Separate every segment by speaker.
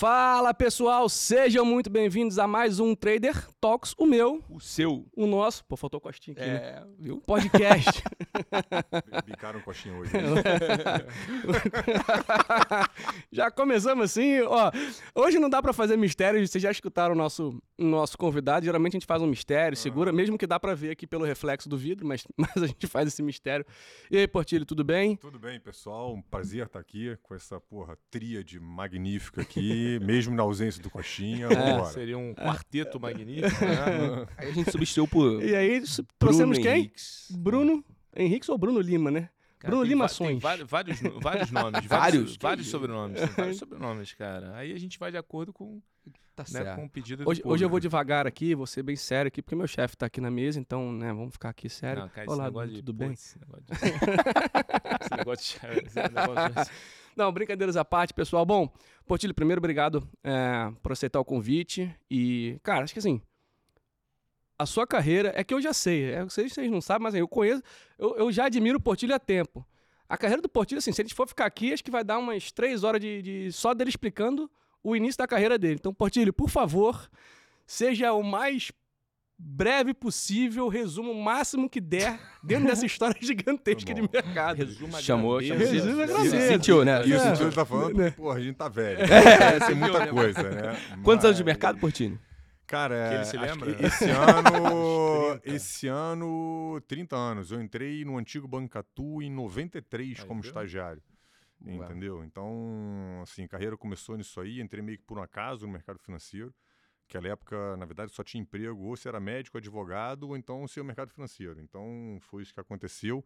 Speaker 1: Fala pessoal, sejam muito bem-vindos a mais um Trader Talks, o meu,
Speaker 2: O seu.
Speaker 1: o nosso, pô, faltou costinha aqui, né?
Speaker 2: É, viu?
Speaker 1: Podcast.
Speaker 3: Bicaram coxinha hoje.
Speaker 1: já começamos assim, ó. Hoje não dá pra fazer mistério, vocês já escutaram o nosso, nosso convidado. Geralmente a gente faz um mistério, segura, mesmo que dá pra ver aqui pelo reflexo do vidro, mas, mas a gente faz esse mistério. E aí, Portilho, tudo bem?
Speaker 3: Tudo bem, pessoal? Um prazer estar aqui com essa porra tríade magnífica aqui, mesmo na ausência do coxinha. Vambora.
Speaker 2: Seria um quarteto magnífico, né? Aí a gente substituiu por
Speaker 1: E aí, trouxemos
Speaker 2: Bruno
Speaker 1: quem?
Speaker 2: Henriques.
Speaker 1: Bruno Henriques ou Bruno Lima, né?
Speaker 2: Cara,
Speaker 1: Bruno
Speaker 2: tem
Speaker 1: Lima
Speaker 2: va- tem
Speaker 1: Ações.
Speaker 2: vários, vários, no- vários nomes.
Speaker 1: Vários?
Speaker 2: Vários, sobrenomes. Tem vários sobrenomes, cara. Aí a gente vai de acordo com,
Speaker 1: Tá
Speaker 2: né, com o pedido
Speaker 1: Hoje, hoje eu vou devagar aqui, vou ser bem sério aqui, porque meu chefe tá aqui na mesa, então, né, vamos ficar aqui sério.
Speaker 2: Não, cara, esse
Speaker 1: Olá,
Speaker 2: de-
Speaker 1: tudo
Speaker 2: pô,
Speaker 1: bem?
Speaker 2: Esse negócio de... esse negócio de... esse negócio de-
Speaker 1: Não, brincadeiras à parte, pessoal. Bom, Portilho, primeiro, obrigado é, por aceitar o convite. E, cara, acho que assim, a sua carreira, é que eu já sei, é, que vocês não sabem, mas assim, eu conheço, eu, eu já admiro o Portilho há tempo. A carreira do Portilho, assim, se a gente for ficar aqui, acho que vai dar umas três horas de, de- só dele explicando o início da carreira dele. Então, Portilho, por favor, seja o mais breve possível, resumo o máximo que der dentro dessa história gigantesca de
Speaker 3: bom.
Speaker 1: mercado.
Speaker 2: Resuma
Speaker 4: Chamou,
Speaker 2: grandeza.
Speaker 1: chamou. Resuma a
Speaker 2: Você
Speaker 1: grandeza.
Speaker 2: Sentiu, né?
Speaker 3: E o
Speaker 1: É.
Speaker 3: sentido ele tá falando,
Speaker 1: Né?
Speaker 3: porra, a gente tá velho. É, tem muita coisa, né?
Speaker 4: Quantos anos de
Speaker 3: Mas,
Speaker 4: mercado, Portini?
Speaker 3: Cara,
Speaker 2: Que ele se lembra?
Speaker 3: esse ano,
Speaker 2: 30.
Speaker 3: esse ano, 30 anos. Eu entrei no antigo Bancatu em 93
Speaker 2: Aí,
Speaker 3: como
Speaker 2: viu?
Speaker 3: estagiário.
Speaker 2: Ué.
Speaker 3: Entendeu? Então, assim, a carreira começou nisso aí, entrei meio que por um acaso no mercado financeiro. Naquela época, na verdade, só tinha emprego, ou se era médico, advogado, ou então se ao mercado financeiro. Então, foi isso que aconteceu.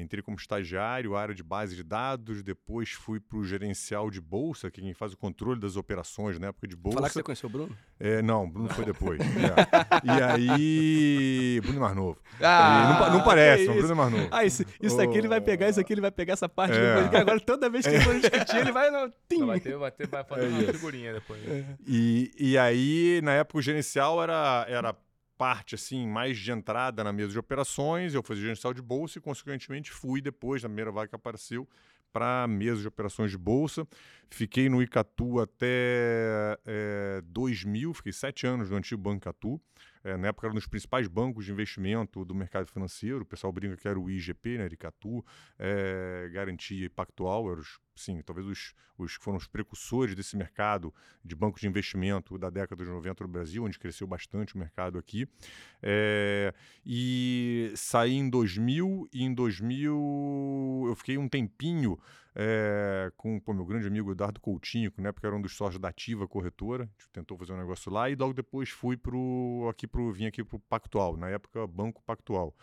Speaker 3: Entrei como estagiário, área de base de dados, depois fui para o gerencial de bolsa, que é quem faz o controle das operações na época de bolsa.
Speaker 1: Falar que você conheceu o Bruno?
Speaker 3: É, não, Bruno foi depois. é. E aí, Bruno é mais novo.
Speaker 4: Ah,
Speaker 3: não, não parece, o Bruno é mais novo.
Speaker 1: Ah, isso, isso aqui ele vai pegar, isso aqui ele vai pegar essa parte
Speaker 3: É.
Speaker 1: depois, que agora toda vez que ele for discutir, ele vai. Não, tim.
Speaker 2: Não, vai, ter, vai, ter, vai fazer
Speaker 3: É
Speaker 2: uma
Speaker 3: isso.
Speaker 2: figurinha depois.
Speaker 3: E, e aí, na época, o gerencial era, era parte, assim, mais de entrada na mesa de operações. Eu fazia gerencial de bolsa e, consequentemente, fui depois, na primeira vaga que apareceu, para a mesa de operações de bolsa. Fiquei no Icatu até é, 2000, fiquei sete anos no antigo Banco Icatu. É, na época era um dos principais bancos de investimento do mercado financeiro. O pessoal brinca que era o IGP, né, Icatu, é, Garantia e Pactual, eram os, sim, talvez os, os que foram os precursores desse mercado de bancos de investimento da década de 90 no Brasil, onde cresceu bastante o mercado aqui. É, e saí em 2000, e em 2000 eu fiquei um tempinho é, com o meu grande amigo Eduardo Coutinho, que na época era um dos sócios da Ativa Corretora, a gente tentou fazer um negócio lá, e logo depois fui pro, aqui pro, vim aqui para o Pactual, na época Banco Pactual,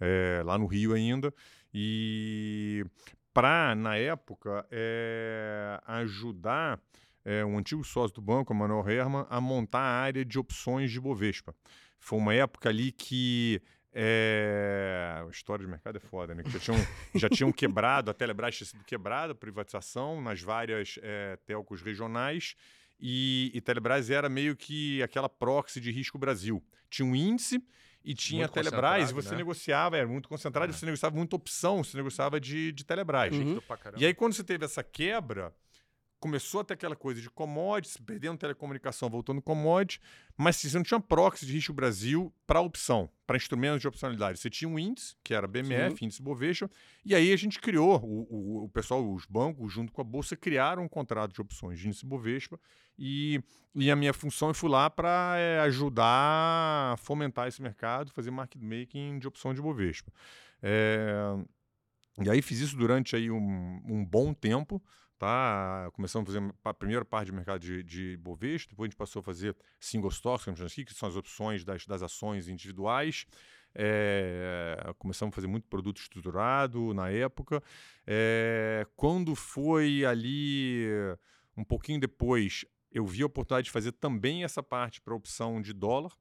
Speaker 3: é, lá no Rio ainda, e para, na época, é, ajudar é, um antigo sócio do banco, Manuel Herman, a montar a área de opções de Bovespa. Foi uma época ali que. É... A história de mercado é foda, né? Já, tinham, já tinham quebrado, a Telebrás tinha sido quebrada, privatização nas várias é, telcos regionais. E, e Telebrás era meio que aquela proxy de risco Brasil. Tinha um índice e tinha
Speaker 2: Muito
Speaker 3: a Telebrás, e você
Speaker 2: né?
Speaker 3: negociava, era muito concentrado,
Speaker 2: É.
Speaker 3: você negociava muita opção, você negociava de, de Telebrás.
Speaker 1: Uhum.
Speaker 3: E aí, quando você teve essa quebra, começou a ter aquela coisa de commodities, perdendo telecomunicação, voltando commodities, mas você não tinha proxy de risco Brasil para opção, para instrumentos de opcionalidade. Você tinha um índice, que era BMF, índice Bovespa, e aí a gente criou, o, o, o pessoal, os bancos, junto com a Bolsa, criaram um contrato de opções de índice Bovespa, e, e a minha função eu fui lá para ajudar a fomentar esse mercado, fazer market making de opção de Bovespa. É, e aí fiz isso durante aí um, um bom tempo, tá? Começamos a fazer a primeira parte de mercado de, de Bovespa, depois a gente passou a fazer single stocks, que são as opções das, das ações individuais. É, começamos a fazer muito produto estruturado na época. É, quando foi ali um pouquinho depois, eu vi a oportunidade de fazer também essa parte para opção de dólar.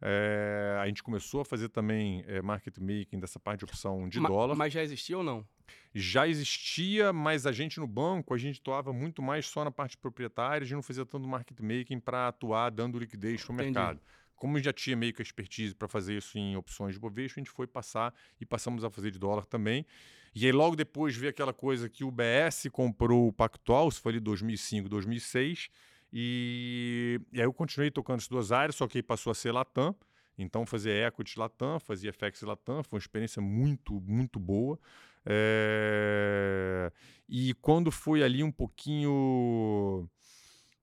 Speaker 3: É, a gente começou a fazer também é, market making dessa parte de opção de
Speaker 1: Ma-
Speaker 3: dólar.
Speaker 1: Mas já existia ou não?
Speaker 3: Já existia, mas a gente no banco, a gente atuava muito mais só na parte proprietária, a gente não fazia tanto market making para atuar dando liquidez para o mercado. Como já tinha meio que a expertise para fazer isso em opções de Bovespa, a gente foi passar e passamos a fazer de dólar também. E aí logo depois veio aquela coisa que o BS comprou o Pactual, isso foi ali 2005, 2006, E, e aí eu continuei tocando essas duas áreas, só que aí passou a ser Latam. Então, fazer equity Latam, fazia FX Latam, foi uma experiência muito, muito boa. É... E quando foi ali um pouquinho. O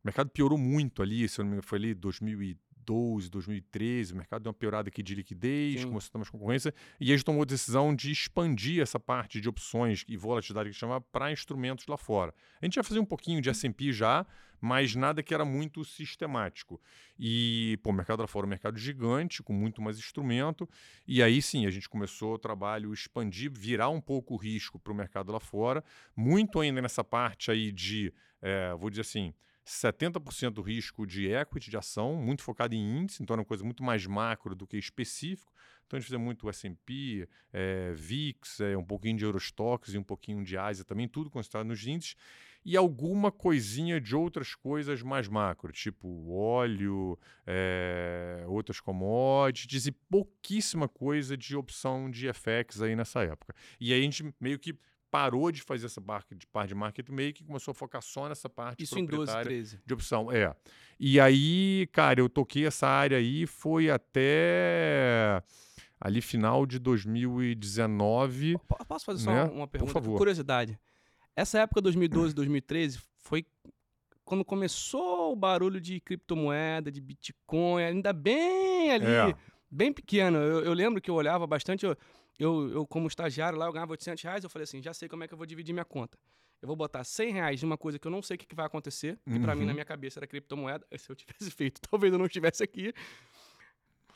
Speaker 3: mercado piorou muito ali, se eu não me engano, foi ali 2000 2012, 2013, o mercado deu uma piorada aqui de liquidez, Sim. começou a ter mais concorrência, e a gente tomou a decisão de expandir essa parte de opções e volatilidade que chama para instrumentos lá fora. A gente ia fazer um pouquinho de S&P já, mas nada que era muito sistemático. E, pô, o mercado lá fora é um mercado gigante, com muito mais instrumento, e aí sim, a gente começou o trabalho expandir, virar um pouco o risco para o mercado lá fora, muito ainda nessa parte aí de, é, vou dizer assim, 70% do risco de equity, de ação, muito focado em índice, então é uma coisa muito mais macro do que específico. Então a gente fazia muito S&P, é, VIX, é, um pouquinho de Eurostox e um pouquinho de Ásia também, tudo concentrado nos índices. E alguma coisinha de outras coisas mais macro, tipo óleo, é, outras commodities e pouquíssima coisa de opção de FX aí nessa época. E aí a gente meio que parou de fazer essa parte de, parte de market making e começou a focar só nessa parte
Speaker 1: Isso em 12, 13.
Speaker 3: de opção. É. E aí, cara, eu toquei essa área aí, foi até ali final de 2019.
Speaker 1: Posso fazer só né? uma pergunta? Por favor. Curiosidade. Essa época, 2012, 2013, foi quando começou o barulho de criptomoeda, de Bitcoin, ainda bem ali, é. bem pequeno. Eu, eu, lembro que eu olhava bastante. Eu, eu, eu, como estagiário lá, eu ganhava 800 reais, eu falei assim, já sei como é que eu vou dividir minha conta. Eu vou botar 100 reais em uma coisa que eu não sei o que, que vai acontecer, que para mim, na uhum. minha cabeça, era criptomoeda. Se eu tivesse feito, talvez eu não estivesse aqui.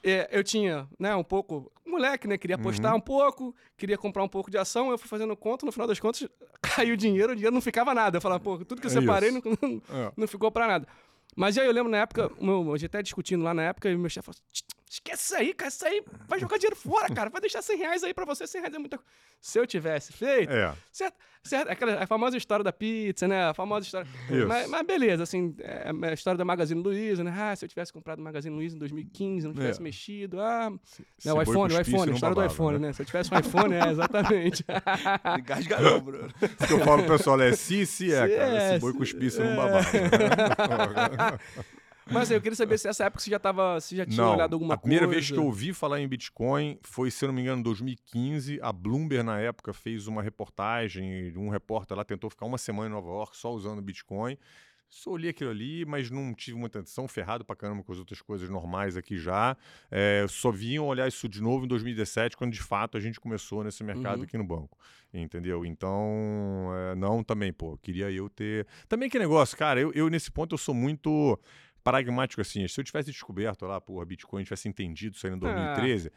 Speaker 1: É, eu tinha, né, um pouco, moleque, né, queria apostar uhum. um pouco, queria comprar um pouco de ação, eu fui fazendo conta, no final das contas, caiu o dinheiro, o dinheiro não ficava nada. Eu falava, pô, tudo que eu é separei não, não, é. não, ficou para nada. Mas aí eu lembro na época, meu, a gente até discutindo lá na época, e meu chefe falou assim, Esquece isso aí, cara. Isso aí vai jogar dinheiro fora, cara. Vai deixar 100 reais aí pra você. 100 reais é muita coisa. Se eu tivesse feito. É. Certo, certo, aquela, a famosa história da pizza, né? A famosa história. Mas, mas, beleza, assim, é, é a história da Magazine Luiza, né? Ah, se eu tivesse comprado o Magazine Luiza em 2015, não tivesse é. mexido. Ah, se, né, o iPhone, o iPhone, a história babava, do iPhone, né? né? Se eu tivesse um iPhone, é, exatamente.
Speaker 2: Engasgarou, Bruno.
Speaker 3: O que eu falo pro pessoal é se, se é, cara. Se boi cuspisse, não babava.
Speaker 1: Mas eu queria saber se essa época você já tava, se já tinha não, olhado alguma
Speaker 3: coisa. A primeira vez que eu ouvi falar em Bitcoin foi, se eu não me engano, em 2015. A Bloomberg, na época, fez uma reportagem. Um repórter lá tentou ficar uma semana em Nova York só usando Bitcoin. Só olhei aquilo ali, mas não tive muita atenção, ferrado pra caramba com as outras coisas normais aqui já. É, só vinham olhar isso de novo em 2017, quando de fato a gente começou nesse mercado uhum. aqui no banco. Entendeu? Então, é, não também, pô, queria eu ter. Também que negócio, cara, eu, eu nesse ponto eu sou muito pragmático assim. Se eu tivesse descoberto lá, porra, Bitcoin, tivesse entendido isso aí em 2013, ah.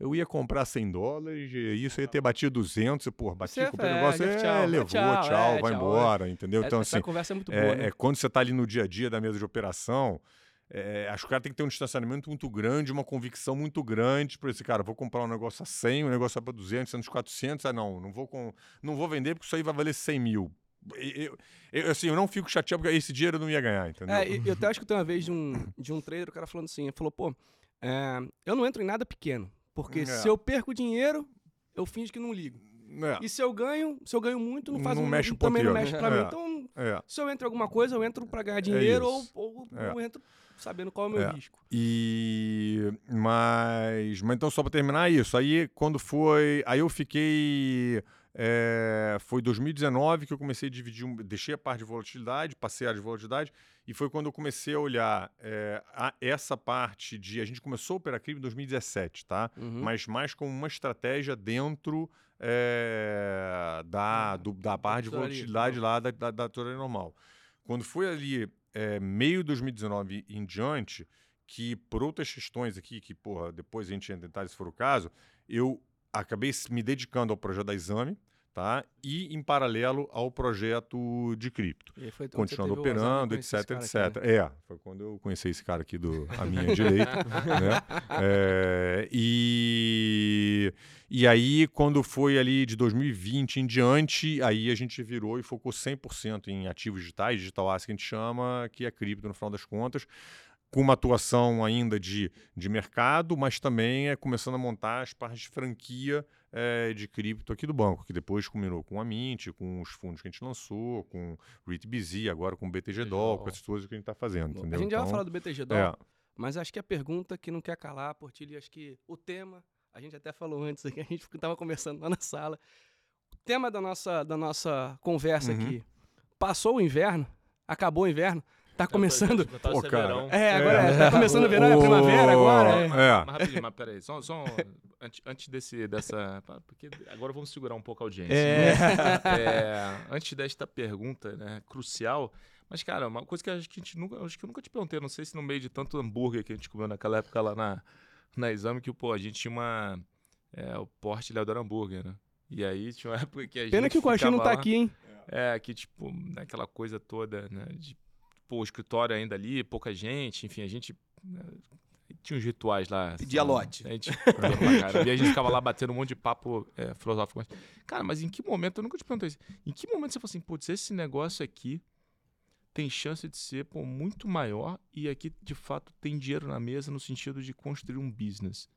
Speaker 3: eu ia comprar 100 dólares, e isso ia ter batido 200, e, porra, bati, com o negócio, é, é, levou, tchau, tchau é, vai tchau, embora, entendeu?
Speaker 1: Então, essa
Speaker 3: assim,
Speaker 1: conversa é muito boa, né?
Speaker 3: é, quando você está ali no dia a dia da mesa de operação, é, acho que o cara tem que ter um distanciamento muito grande, uma convicção muito grande para esse cara. Vou comprar um negócio a 100, um negócio para 200, 100, 400. Ah, não, não vou, com, não vou vender porque isso aí vai valer 100 mil. Eu, eu, assim, eu não fico chateado porque esse dinheiro eu não ia ganhar, entendeu?
Speaker 1: É, eu até acho que tem uma vez de um, de um trader, o cara falando assim, ele falou, pô, é, eu não entro em nada pequeno, porque é. se eu perco dinheiro, eu finjo que não ligo. É. E se eu ganho, se eu ganho muito, não faz
Speaker 3: não
Speaker 1: um,
Speaker 3: mexe
Speaker 1: também
Speaker 3: não
Speaker 1: mexe pra mim. É. Então, é. se eu entro em alguma coisa, eu entro para ganhar dinheiro ou, ou eu entro sabendo qual é o meu risco.
Speaker 3: E mas, mas então só para terminar isso, aí quando foi, aí eu fiquei é, foi 2019 que eu comecei a dividir, deixei a parte de volatilidade, passei a de volatilidade, e foi quando eu comecei a olhar é, a, essa parte de. A gente começou a operar crime em 2017, tá? Uhum. Mas mais como uma estratégia dentro é, da, do, da parte de volatilidade lá da, da, da normal. Quando foi ali é, meio 2019 em diante, que por outras questões aqui, que porra, depois a gente em detalhes se for o caso, eu acabei me dedicando ao projeto da Exame, tá? E em paralelo ao projeto de cripto. Continuando operando, etc, etc. Aqui, né? É, foi quando eu conheci esse cara aqui do à minha direita, né? É, e e aí quando foi ali de 2020 em diante, aí a gente virou e focou 100% em ativos digitais, digital asset que a gente chama, que é cripto no final das contas com uma atuação ainda de, de mercado, mas também é começando a montar as partes de franquia é, de cripto aqui do banco, que depois combinou com a Mint, com os fundos que a gente lançou, com o REIT-BZ, agora com o BTG Doll, com essas coisas que a gente está fazendo, entendeu?
Speaker 1: A gente já vai
Speaker 3: Então,
Speaker 1: falar do BTG Doll,
Speaker 3: é,
Speaker 1: mas acho que a pergunta que não quer calar, Portilho, acho que o tema, a gente até falou antes aqui, a gente estava conversando lá na sala. O tema da nossa, da nossa conversa
Speaker 3: Uhum.
Speaker 1: aqui, passou o inverno, acabou o inverno, tá começando...
Speaker 3: Pô, cara.
Speaker 1: É, agora é, tá começando o verão, é a primavera agora. é.
Speaker 3: É.
Speaker 2: Mas rapidinho, mas peraí, só, só um- antes, antes desse, dessa. Porque agora vamos segurar um pouco a audiência.
Speaker 1: É.
Speaker 2: É, antes desta pergunta, né, crucial. Mas, cara, uma coisa que acho que a gente nunca. Acho que eu nunca te perguntei, não sei se no meio de tanto hambúrguer que a gente comeu naquela época lá na, na exame, que, pô, a gente tinha uma. É, o porte Leodoro Hambúrguer, né? E aí tinha uma época que a gente.
Speaker 1: Pena que o Coxinha não tá
Speaker 2: lá-
Speaker 1: aqui, hein?
Speaker 2: É, que, tipo, naquela coisa toda, né? De, pô, o escritório ainda ali, pouca gente, enfim, a gente. né, tinha uns rituais lá.
Speaker 4: Pedia
Speaker 2: sabe?
Speaker 4: lote.
Speaker 2: A gente, caramba. e a gente ficava lá batendo um monte de papo é, filosófico. Mas, cara, mas em que momento, eu nunca te perguntei isso, em que momento você falou assim, putz, esse negócio aqui tem chance de ser pô, muito maior e aqui, de fato, tem dinheiro na mesa no sentido de construir um business.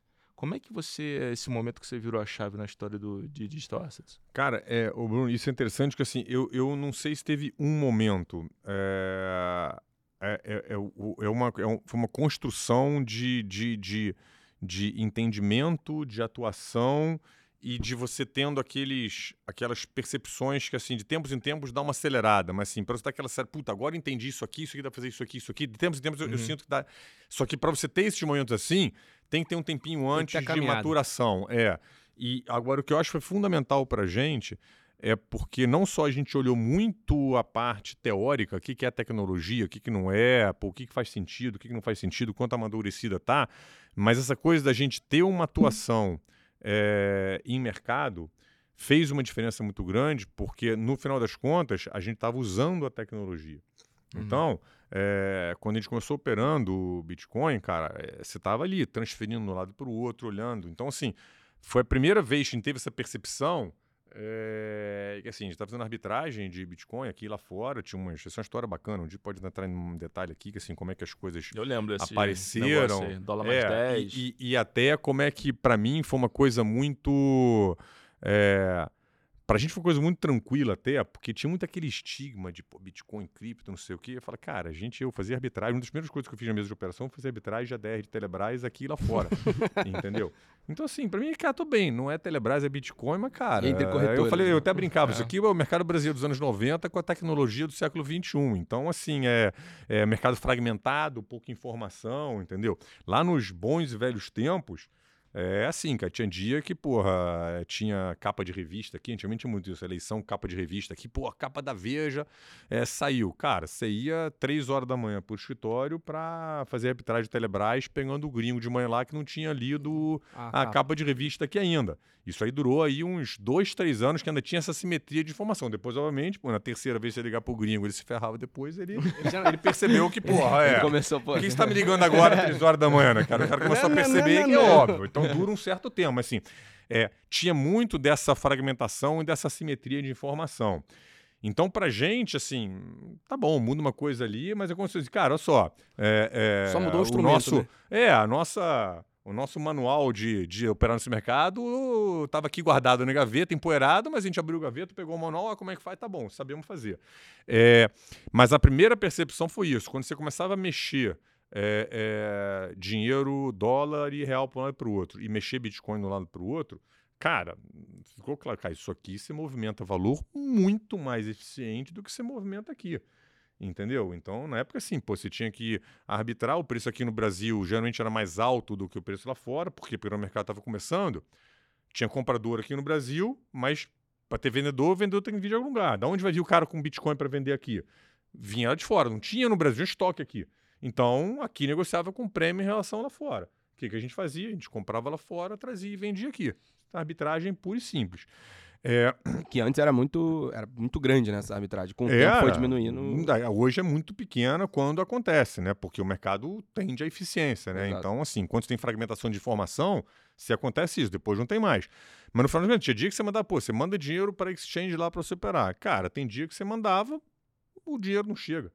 Speaker 2: Como é que você, esse momento que você virou a chave na história do, de Digital Assets?
Speaker 3: Cara, é, ô Bruno, isso é interessante porque assim, eu, eu não sei se teve um momento. É, é, é, é o- é uma, é um- foi uma construção de, de, de, de entendimento, de atuação e de você tendo aqueles, aquelas percepções que, assim, de tempos em tempos dá uma acelerada, mas assim, para você dar aquela série, puta, agora entendi isso aqui, isso aqui dá pra fazer isso aqui, isso aqui, de tempos em tempos eu, eu
Speaker 2: Uhum.
Speaker 3: sinto que dá. Só que para você ter esses momentos assim, tem que ter um tempinho antes
Speaker 1: a
Speaker 3: de maturação. É. E agora o que eu acho que foi fundamental pra gente é porque não só a gente olhou muito a parte teórica, o que, que é tecnologia, o que, que não é, pô, o que, que faz sentido, o que, que não faz sentido, quanto amadurecida tá, mas essa coisa da gente ter uma atuação é, em mercado fez uma diferença muito grande, porque no final das contas a gente estava usando a tecnologia.
Speaker 2: Uhum.
Speaker 3: É, quando a gente começou operando o Bitcoin, cara, é, você estava ali transferindo de um lado para o outro, olhando. Então, assim, foi a primeira vez que a gente teve essa percepção. É, que assim, a gente estava fazendo arbitragem de Bitcoin aqui lá fora, tinha uma, essa é uma história bacana, um dia pode entrar em um detalhe aqui, que assim, como é que as coisas
Speaker 2: Eu lembro desse
Speaker 3: apareceram.
Speaker 2: aí, dólar mais
Speaker 3: É,
Speaker 2: 10.
Speaker 3: E, e- e até como é que, pra mim, foi uma coisa muito. É, pra gente foi coisa muito tranquila até, porque tinha muito aquele estigma de pô, Bitcoin, cripto, não sei o quê. Eu falei, cara, a gente, eu fazia arbitragem. Uma das primeiras coisas que eu fiz na mesa de operação foi fazer arbitragem de ADR de Telebrás aqui e lá fora. entendeu? Então, assim, pra mim, cara, tô bem. Não é Telebrás, é Bitcoin, mas, cara.
Speaker 4: Entre
Speaker 3: eu falei,
Speaker 4: né?
Speaker 3: eu até brincava, isso
Speaker 2: É.
Speaker 3: aqui é o mercado brasileiro dos anos 90 com a tecnologia do século 21. Então, assim, é, é mercado fragmentado, pouca informação, entendeu? Lá nos bons e velhos tempos, é assim, cara. Tinha dia que, porra, tinha capa de revista aqui, antigamente tinha muito isso, eleição, capa de revista aqui, pô, a capa da Veja é, saiu. Cara, você ia três horas da manhã pro escritório pra fazer arbitragem de Telebrás, pegando o gringo de manhã lá que não tinha lido a capa de revista aqui ainda. Isso aí durou aí uns dois, três anos que ainda tinha essa simetria de informação. Depois, obviamente, pô, na terceira vez que você ligar pro gringo, ele se ferrava depois, ele, ele, já- ele percebeu que, porra, é.
Speaker 4: Começou, pô.
Speaker 3: Por que você tá me ligando agora, três horas da manhã, né, cara? O cara começou
Speaker 1: Não,
Speaker 3: a
Speaker 1: não,
Speaker 3: perceber
Speaker 1: não,
Speaker 3: que é
Speaker 1: não.
Speaker 3: óbvio. Então dura um certo tempo, mas assim, é, tinha muito dessa fragmentação e dessa simetria de informação. Então, pra gente, assim, tá bom, muda uma coisa ali, mas é como se fosse, cara, olha só. é, é,
Speaker 1: Só mudou o instrumento,
Speaker 3: nosso,
Speaker 1: né?
Speaker 3: É, a nossa. O nosso manual de, de operar nesse mercado estava aqui guardado na gaveta, empoeirado, mas a gente abriu a gaveta, pegou o manual, ah, como é que faz? Tá bom, sabemos fazer. É, mas a primeira percepção foi isso. Quando você começava a mexer é, é, dinheiro, dólar e real para um lado e para o outro, e mexer Bitcoin de um lado para o outro, cara, ficou claro, cara, isso aqui você movimenta valor muito mais eficiente do que você movimenta aqui. Entendeu? Então, na época, assim, pô, você tinha que arbitrar. O preço aqui no Brasil geralmente era mais alto do que o preço lá fora, porque o mercado estava começando. Tinha comprador aqui no Brasil, mas para ter vendedor, o vendedor tem que vir de algum lugar. Da onde vai vir o cara com Bitcoin para vender aqui? Vinha lá de fora, não tinha no Brasil estoque aqui. Então, aqui negociava com prêmio em relação lá fora. O que, que a gente fazia? A gente comprava lá fora, trazia e vendia aqui. Arbitragem pura e simples. É,
Speaker 4: Que antes era muito, era muito grande nessa arbitragem. Com o
Speaker 3: Era.
Speaker 4: tempo foi diminuindo.
Speaker 3: Da- Hoje é muito pequena quando acontece, né? Porque o mercado tende à eficiência, né?
Speaker 4: Exato.
Speaker 3: Então, assim, quando você tem fragmentação de informação, se acontece isso, depois não tem mais. Mas no final do dia, tinha dia que você mandava, pô, você manda dinheiro para exchange lá para você operar. Cara, tem dia que você mandava, o dinheiro não chega.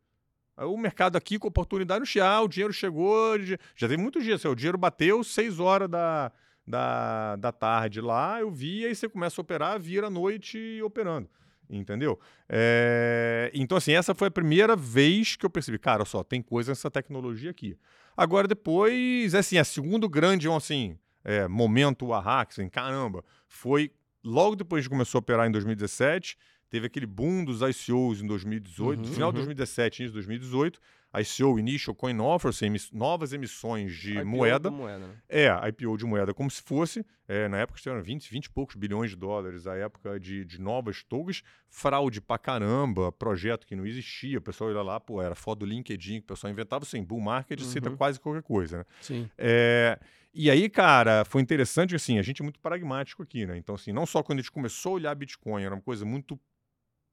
Speaker 3: O mercado aqui com oportunidade não chega. Ah, o dinheiro chegou. Já teve muitos dias. assim, o dinheiro bateu 6 horas da, da, da tarde lá, eu vi, aí você começa a operar, vira a noite operando. Entendeu? É, Então, assim, essa foi a primeira vez que eu percebi, cara, só, tem coisa nessa tecnologia aqui. Agora, depois, assim, a segundo grande, assim, é, momento que assim, caramba, foi logo depois que começou a operar em 2017, teve aquele boom dos ICOs em 2018,
Speaker 1: Uhum,
Speaker 3: final de
Speaker 1: uhum.
Speaker 3: 2017, início de 2018, ICO, Initial Coin Offer, assim, emiss- novas emissões de
Speaker 4: IPO
Speaker 3: moeda.
Speaker 4: da moeda, né?
Speaker 3: É, IPO de moeda, como se fosse, é, na época tiveram 20, 20 e poucos bilhões de dólares, a época de, de novas tokens, fraude pra caramba, projeto que não existia, o pessoal ia lá, pô, era foto do LinkedIn, que o pessoal inventava, assim, bull market
Speaker 1: Uhum.
Speaker 3: quase qualquer coisa, né?
Speaker 1: Sim.
Speaker 3: É, e aí, cara, foi interessante, assim, a gente é muito pragmático aqui, né? Então, assim, não só quando a gente começou a olhar Bitcoin, era uma coisa muito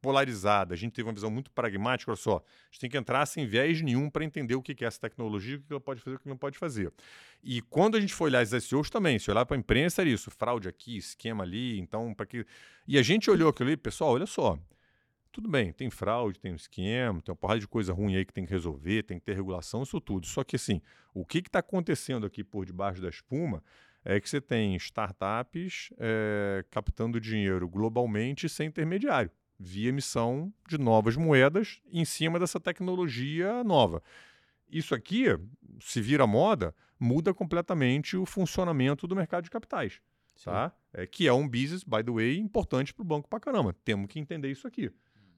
Speaker 3: polarizada, a gente teve uma visão muito pragmática, olha só, a gente tem que entrar sem viés nenhum para entender o que é essa tecnologia, o que ela pode fazer, o que não pode fazer. E quando a gente foi olhar as SEOs também, se olhar para a imprensa era isso, fraude aqui, esquema ali, então para que E a gente olhou aquilo ali, pessoal, olha só, tudo bem, tem fraude, tem um esquema, tem uma porrada de coisa ruim aí que tem que resolver, tem que ter regulação, isso tudo. Só que assim, o que está acontecendo aqui por debaixo da espuma é que você tem startups eh, captando dinheiro globalmente sem intermediário, via emissão de novas moedas em cima dessa tecnologia nova. Isso aqui, se vira moda, muda completamente o funcionamento do mercado de capitais. Tá? É, que é um business, by the way, importante para o banco para caramba. Temos que entender isso aqui.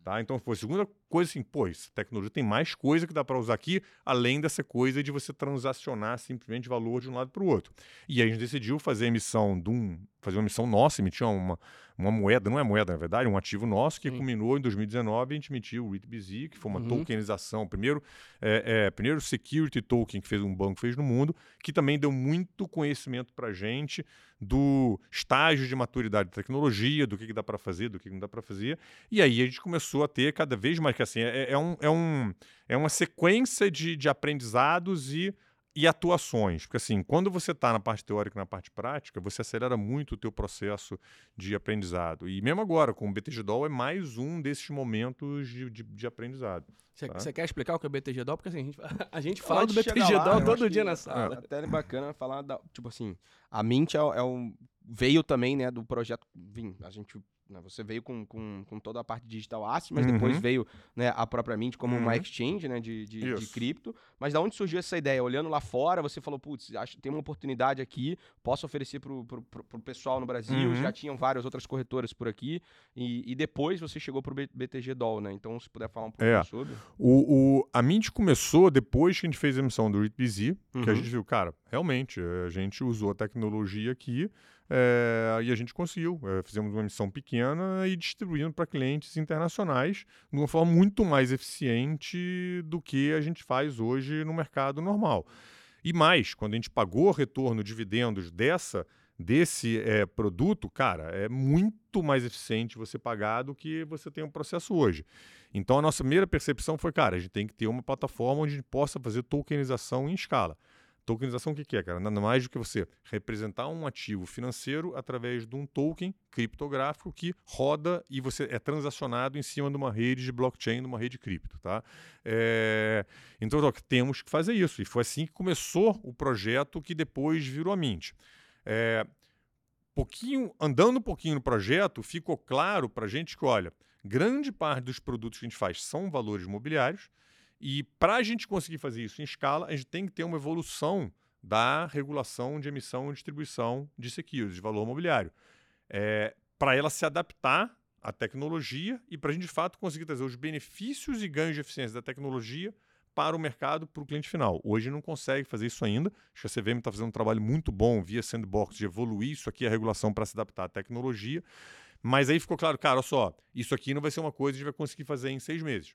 Speaker 3: Tá? Então, foi a segunda coisa assim, pô, essa tecnologia tem mais coisa que dá para usar aqui, além dessa coisa de você transacionar simplesmente valor de um lado para o outro. E aí a gente decidiu fazer a emissão de um, fazer uma emissão nossa, emitir uma, uma moeda, não é moeda, na verdade, um ativo nosso, que
Speaker 1: Sim.
Speaker 3: culminou em 2019, a gente emitiu o RITBZ, que foi uma
Speaker 1: Uhum.
Speaker 3: tokenização, primeiro, é, é, primeiro security token que fez um banco fez no mundo, que também deu muito conhecimento para a gente do estágio de maturidade da tecnologia, do que, que dá para fazer, do que, que não dá para fazer. E aí a gente começou a ter cada vez mais que assim, é, é, um, é, um, é uma sequência de, de aprendizados e, e atuações. Porque assim, quando você está na parte teórica e na parte prática, você acelera muito o teu processo de aprendizado. E mesmo agora, com o BTGDOL, é mais um desses momentos de, de, de aprendizado.
Speaker 1: Você
Speaker 3: Tá.
Speaker 1: quer explicar o que é BTG Doll? Porque assim, a gente, a gente fala do
Speaker 4: antes de
Speaker 1: BTG
Speaker 4: chegar lá,
Speaker 1: Doll
Speaker 4: eu
Speaker 1: todo dia
Speaker 4: que
Speaker 1: na sala.
Speaker 4: Até é bacana falar da, tipo assim, a Mint é, é um veio também, né, do projeto, vim, a gente, né, você veio com, com, com toda a parte digital asset, mas depois
Speaker 3: Uhum.
Speaker 4: veio, né, a própria Mint como uma
Speaker 3: Uhum.
Speaker 4: exchange, né, de, de, de cripto, mas da onde surgiu essa ideia? Olhando lá fora, você falou, putz, acho tem uma oportunidade aqui, posso oferecer pro, pro pessoal no Brasil,
Speaker 3: Uhum.
Speaker 4: já tinham várias outras corretoras por aqui, e, e depois você chegou pro B- BTG Doll, né, então se puder falar um pouquinho
Speaker 3: É.
Speaker 4: sobre.
Speaker 3: O, o- a Mint começou depois que a gente fez a emissão do RITBZ, que a
Speaker 4: Uhum.
Speaker 3: gente viu, cara, realmente, eh, a gente usou a tecnologia aqui eh, e a gente conseguiu. eh, fizemos uma emissão pequena e distribuindo para clientes internacionais de uma forma muito mais eficiente do que a gente faz hoje no mercado normal. E mais, quando a gente pagou o retorno, dividendos dessa desse eh, produto, cara, é muito mais eficiente você pagar do que você tem um processo hoje. Então a nossa primeira percepção foi, cara, a gente tem que ter uma plataforma onde a gente possa fazer tokenização em escala. Tokenização o que, que é, cara? Nada mais do que você representar um ativo financeiro através de um token criptográfico que roda e você é transacionado em cima de uma rede de blockchain, de uma rede cripto, tá? É, Então, ó, temos que fazer isso. E foi assim que começou o projeto que depois virou a Mint. É, pouquinho, andando um pouquinho no projeto, ficou claro para a gente que, olha, grande parte dos produtos que a gente faz são valores imobiliários e para a gente conseguir fazer isso em escala, a gente tem que ter uma evolução da regulação de emissão e distribuição de securities, de valor imobiliário, é, para ela se adaptar à tecnologia e para a gente, de fato, conseguir trazer os benefícios e ganhos de eficiência da tecnologia para o mercado, para o cliente final. Hoje não consegue fazer isso ainda. Acho que a CVM está fazendo um trabalho muito bom via Sandbox de evoluir isso aqui, a regulação para se adaptar à tecnologia. Mas aí ficou claro, cara, olha só, isso aqui não vai ser uma coisa que a gente vai conseguir fazer em seis meses.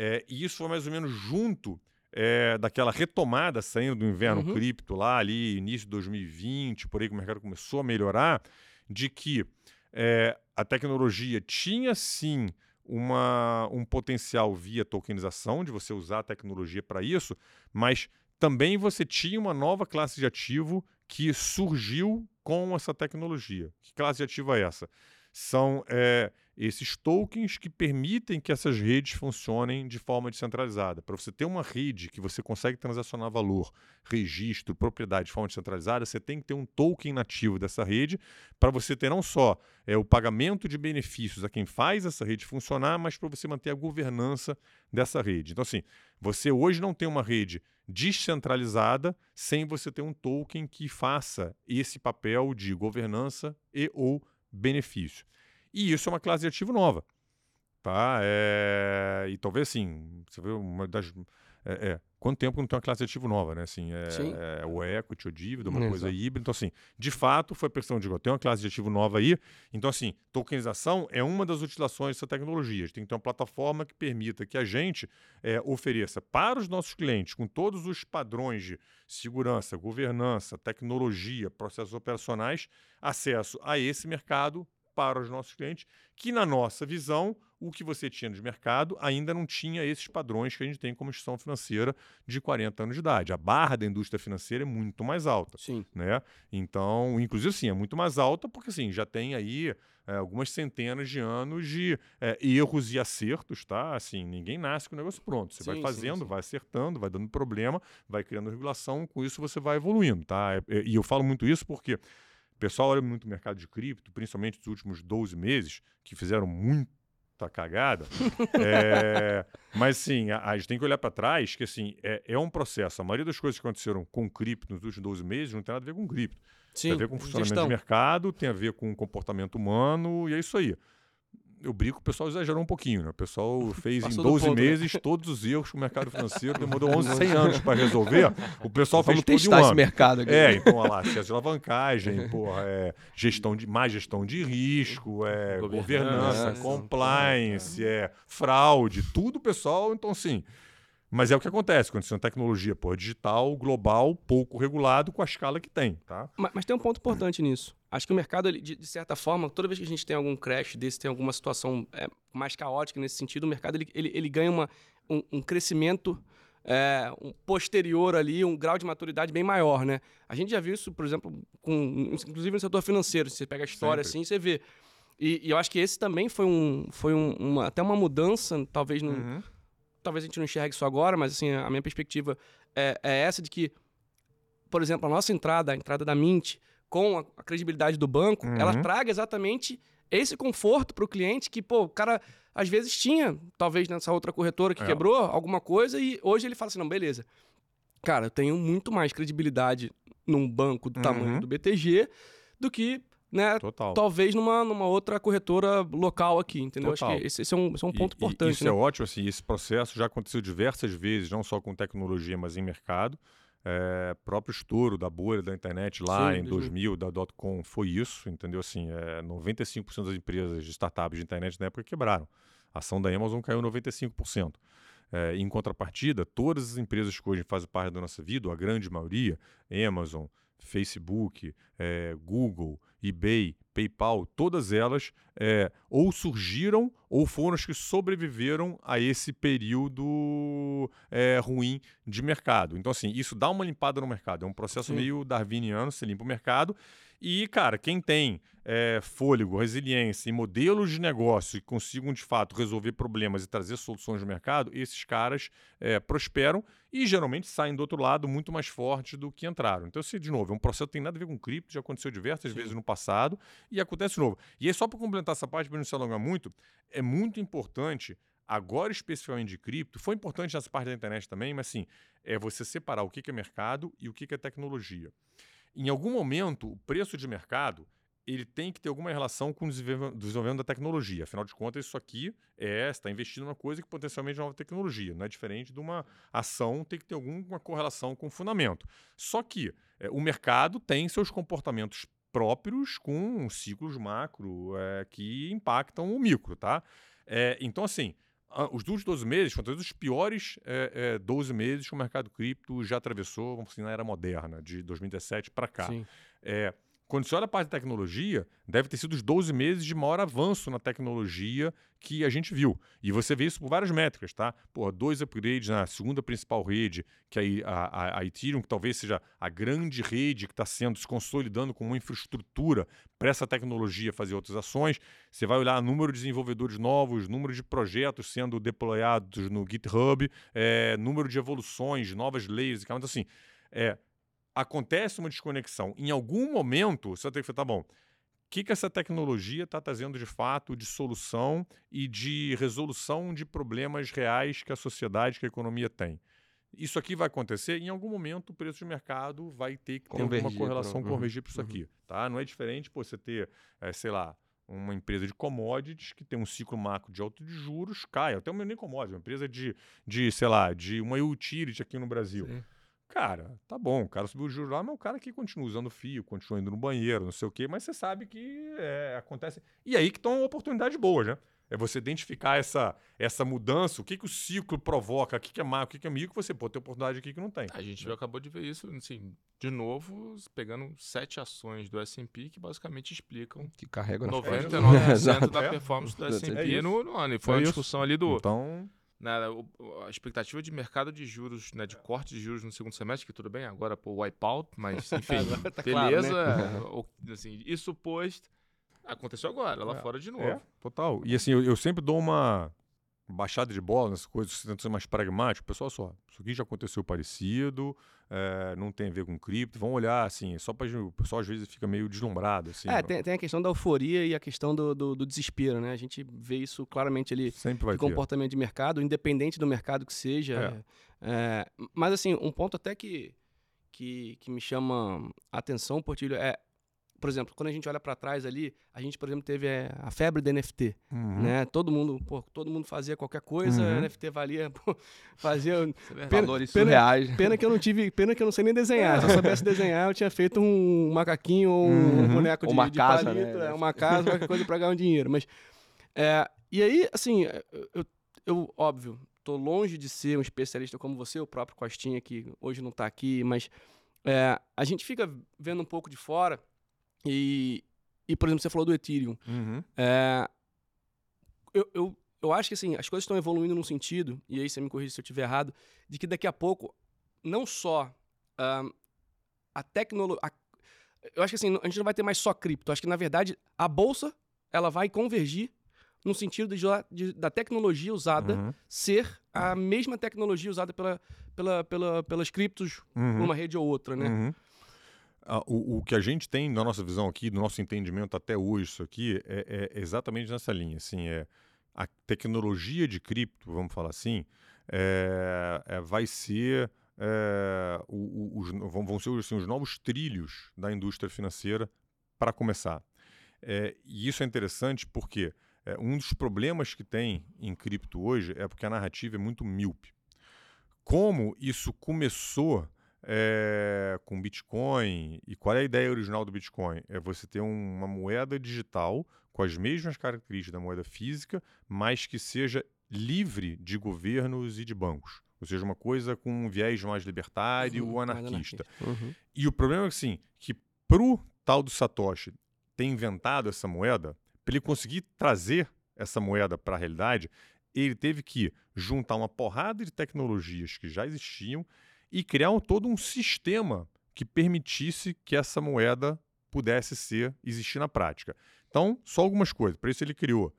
Speaker 3: É, e isso foi mais ou menos junto é, daquela retomada saindo do inverno
Speaker 1: Uhum.
Speaker 3: cripto lá, ali, início de 2020, por aí que o mercado começou a melhorar, de que é, a tecnologia tinha sim uma, um potencial via tokenização, de você usar a tecnologia para isso, mas também você tinha uma nova classe de ativo que surgiu com essa tecnologia. Que classe de ativo é essa? São é, esses tokens que permitem que essas redes funcionem de forma descentralizada. Para você ter uma rede que você consegue transacionar valor, registro, propriedade de forma descentralizada, você tem que ter um token nativo dessa rede para você ter não só é, o pagamento de benefícios a quem faz essa rede funcionar, mas para você manter a governança dessa rede. Então, assim, você hoje não tem uma rede descentralizada sem você ter um token que faça esse papel de governança e ou benefício. E isso é uma classe de ativo nova. Tá? É... E talvez assim, você vê uma das. É, é, quanto tempo não tem uma classe de ativo nova, né? Assim, é, é o equity, ou dívida, uma Exato. coisa híbrida. Então, assim, de fato, foi a pressão de tem uma classe de ativo nova aí. Então, assim, tokenização é uma das utilizações dessa tecnologia. A gente tem que ter uma plataforma que permita que a gente é, ofereça para os nossos clientes, com todos os padrões de segurança, governança, tecnologia, processos operacionais, acesso a esse mercado para os nossos clientes, que na nossa visão, o que você tinha de mercado ainda não tinha esses padrões que a gente tem como instituição financeira de 40 anos de idade. A barra da indústria financeira é muito mais alta.
Speaker 1: Sim.
Speaker 3: Né? Então, inclusive, sim, é muito mais alta porque assim, já tem aí é, algumas centenas de anos de é, erros e acertos, tá? Assim, ninguém nasce com o negócio pronto. Você sim, vai fazendo, sim, vai acertando, vai dando problema, vai criando regulação, com isso você vai evoluindo, tá? É, é, e eu falo muito isso porque o pessoal olha muito o mercado de cripto, principalmente nos últimos 12 meses, que fizeram muita cagada. é, mas sim, a, a, gente tem que olhar para trás que assim, é, é, um processo. A maioria das coisas que aconteceram com cripto nos últimos 12 meses não tem nada a ver com cripto. Sim, tem a ver com funcionamento gestão. de mercado, tem a ver com comportamento humano, e é isso aí eu brinco, o pessoal exagerou um pouquinho, né? O pessoal fez Passou em 12 ponto, né? meses né? todos os erros que o mercado financeiro demorou 11, 100 anos para resolver. O pessoal Vamos fez tudo em um esse ano.
Speaker 4: mercado aqui.
Speaker 3: É, então, olha lá, excesso de alavancagem, porra, é, gestão de, mais gestão de risco, é, governança, compliance, é, fraude, tudo o pessoal, então assim... Mas é o que acontece quando você tem uma tecnologia pô, digital, global, pouco regulado, com a escala que tem. Tá?
Speaker 1: Mas, mas tem um ponto importante nisso. Acho que o mercado, de, de, certa forma, toda vez que a gente tem algum crash desse, tem alguma situação é, mais caótica nesse sentido, o mercado ele, ele, ele ganha uma, um, um crescimento é, um posterior ali, um grau de maturidade bem maior, né? A gente já viu isso, por exemplo, com, inclusive no setor financeiro. Você pega a história Sempre. assim, você vê. E, e, eu acho que esse também foi, um, foi um, uma, até uma mudança, talvez no, uhum talvez a gente não enxergue isso agora, mas assim, a minha perspectiva é, é essa de que, por exemplo, a nossa entrada, a entrada da Mint, com a, a credibilidade do banco, uhum. ela traga exatamente esse conforto para o cliente que, pô, o cara às vezes tinha, talvez nessa outra corretora que é. quebrou alguma coisa e hoje ele fala assim, não, beleza. Cara, eu tenho muito mais credibilidade num banco do uhum. tamanho do BTG do que né? Total. Talvez numa, numa outra corretora local aqui, entendeu? Total. Acho que esse, esse, é, um, esse é um ponto
Speaker 3: e,
Speaker 1: importante.
Speaker 3: Isso
Speaker 1: né?
Speaker 3: é ótimo, assim, esse processo já aconteceu diversas vezes, não só com tecnologia, mas em mercado. É, próprio estouro da bolha da internet lá Sim, em 2000, da .com, foi isso, entendeu? Assim, é, 95% das empresas de startups de internet na época quebraram. A ação da Amazon caiu 95%. É, em contrapartida, todas as empresas que hoje fazem parte da nossa vida, a grande maioria, Amazon, Facebook, é, Google, eBay, PayPal, todas elas é, ou surgiram ou foram as que sobreviveram a esse período é, ruim de mercado. Então, assim, isso dá uma limpada no mercado. É um processo Sim. meio darwiniano, você limpa o mercado e, cara, quem tem é, fôlego, resiliência e modelos de negócio que consigam, de fato, resolver problemas e trazer soluções no mercado, esses caras é, prosperam e geralmente saem do outro lado muito mais fortes do que entraram. Então, se, de novo, é um processo que tem nada a ver com cripto, já aconteceu diversas Sim. vezes no passado e acontece de novo. E aí, só para complementar essa parte, para não se alongar muito, é muito importante agora especificamente de cripto, foi importante nessa parte da internet também, mas assim, é você separar o que é mercado e o que é tecnologia em algum momento, o preço de mercado ele tem que ter alguma relação com o desenvolvimento da tecnologia. Afinal de contas, isso aqui é está investindo numa coisa que potencialmente é uma nova tecnologia. Não é diferente de uma ação tem que ter alguma correlação com o fundamento. Só que é, o mercado tem seus comportamentos próprios com ciclos macro é, que impactam o micro, tá? É, então, assim, os últimos 12 meses foram talvez os piores é, é, 12 meses que o mercado cripto já atravessou, vamos dizer, na era moderna, de 2017 para cá. É, quando você olha a parte de tecnologia, deve ter sido os 12 meses de maior avanço na tecnologia que a gente viu. E você vê isso por várias métricas, tá? Pô, dois upgrades na segunda principal rede, que é a, a, a Ethereum, que talvez seja a grande rede que está sendo se consolidando como uma infraestrutura para essa tecnologia fazer outras ações. Você vai olhar número de desenvolvedores novos, número de projetos sendo deployados no GitHub, é, número de evoluções, novas leis. Então, assim, é, acontece uma desconexão. Em algum momento, você vai ter que falar, tá bom, o que, que essa tecnologia está trazendo de fato de solução e de resolução de problemas reais que a sociedade, que a economia tem? Isso aqui vai acontecer, em algum momento o preço de mercado vai ter que ter
Speaker 4: Convergir
Speaker 3: alguma correlação,
Speaker 4: pra-
Speaker 3: convergir para isso
Speaker 4: uhum.
Speaker 3: aqui. Tá? Não é diferente pô, você ter, eh, sei lá, uma empresa de commodities que tem um ciclo macro de alta de juros, cai. Até uma nem commodities, uma empresa de, de, sei lá, de uma utility aqui no Brasil.
Speaker 2: Sim.
Speaker 3: Cara, tá bom, o cara subiu o juro lá, mas o cara que continua usando fio, continua indo no banheiro, não sei o quê, mas você sabe que é, acontece. E aí que estão oportunidades boas, né? É você identificar essa, essa mudança, o que, que o ciclo provoca, o que, que é macro, o que, que é micro, você pô, tem oportunidade aqui que não tem.
Speaker 2: A gente acabou de ver isso, assim, de novo, pegando sete ações do S&P que basicamente explicam
Speaker 4: Que carrega na
Speaker 2: 99%
Speaker 4: Exato.
Speaker 2: da
Speaker 3: É.
Speaker 2: performance do
Speaker 4: É
Speaker 2: S&P
Speaker 3: isso.
Speaker 2: no, no ano. E foi
Speaker 3: É
Speaker 2: uma discussão ali do...
Speaker 3: Então,
Speaker 2: né, o- a expectativa de mercado de juros, né, de corte de juros no segundo semestre, que tudo bem, agora por wipeout, mas enfim,
Speaker 1: tá claro,
Speaker 2: beleza.
Speaker 1: né?
Speaker 2: o- assim, e suposto, aconteceu agora, lá
Speaker 3: É.
Speaker 2: fora de novo.
Speaker 3: é, total. E assim, eu, eu sempre dou uma baixada de bola nessas coisas, tento ser mais pragmático. Pessoal, só, isso aqui já aconteceu parecido, é, não tem a ver com cripto. Vamos olhar, assim, só para o pessoal às vezes fica meio deslumbrado. Assim,
Speaker 1: É, tem, tem a questão da euforia e a questão do, do, do desespero, né? A gente vê isso claramente ali
Speaker 3: Sempre vai
Speaker 1: de
Speaker 3: ter.
Speaker 1: comportamento de mercado, independente do mercado que seja. É, mas, assim, um ponto até que, que, que me chama a atenção, Portilho, é, por exemplo, quando a gente olha para trás ali, a gente, por exemplo, teve é, a febre da NFT,
Speaker 3: Uhum.
Speaker 1: né? Todo mundo, pô, todo mundo fazia qualquer coisa,
Speaker 3: Uhum.
Speaker 1: NFT valia, pô, fazia...
Speaker 2: É.
Speaker 1: Pena-
Speaker 4: Valores
Speaker 1: pena-
Speaker 4: surreais.
Speaker 1: Pena que eu não tive, pena que eu não sei nem desenhar. Se eu soubesse desenhar, eu tinha feito um macaquinho ou um
Speaker 3: Uhum.
Speaker 1: boneco de,
Speaker 4: Ou uma
Speaker 1: de
Speaker 4: casa,
Speaker 1: palito,
Speaker 4: né?
Speaker 1: é, uma casa, qualquer coisa pra ganhar um dinheiro. Mas, é, e aí, assim, eu, eu- eu, óbvio, tô longe de ser um especialista como você, o próprio Costinha, que hoje não tá aqui, mas é, a gente fica vendo um pouco de fora e, e, por exemplo, você falou do Ethereum.
Speaker 3: Uhum.
Speaker 1: É, eu, eu, eu acho que assim, as coisas estão evoluindo num sentido, e aí você me corrige se eu estiver errado, de que daqui a pouco, não só ahn, a tecnologia. Eu acho que assim, a gente não vai ter mais só cripto. Eu acho que, na verdade, a bolsa ela vai convergir no sentido de, de- da tecnologia usada
Speaker 3: Uhum.
Speaker 1: ser a mesma tecnologia usada pela, pela, pela, pelas criptos
Speaker 3: Uhum.
Speaker 1: numa rede ou outra, né?
Speaker 3: Uhum. O, o que a gente tem na nossa visão aqui, do nosso entendimento até hoje, isso aqui, é, é exatamente nessa linha. Assim, é, a tecnologia de cripto, vamos falar assim, é, é, vai ser. é, os, vão ser assim, os novos trilhos da indústria financeira para começar. É, e isso é interessante porque é, um dos problemas que tem em cripto hoje é porque a narrativa é muito míope. Como isso começou é, com Bitcoin. E qual é a ideia original do Bitcoin? É você ter um- uma moeda digital com as mesmas características da moeda física, mas que seja livre de governos e de bancos. Ou seja, uma coisa com um viés mais libertário
Speaker 1: Uhum,
Speaker 3: ou
Speaker 1: mais
Speaker 3: anarquista.
Speaker 1: Uhum.
Speaker 3: E o problema é que, assim, que pro tal do Satoshi ter inventado essa moeda, para ele conseguir trazer essa moeda para a realidade, ele teve que juntar uma porrada de tecnologias que já existiam e criar um- todo um sistema que permitisse que essa moeda pudesse ser existir na prática. Então, só algumas coisas. Para isso ele criou.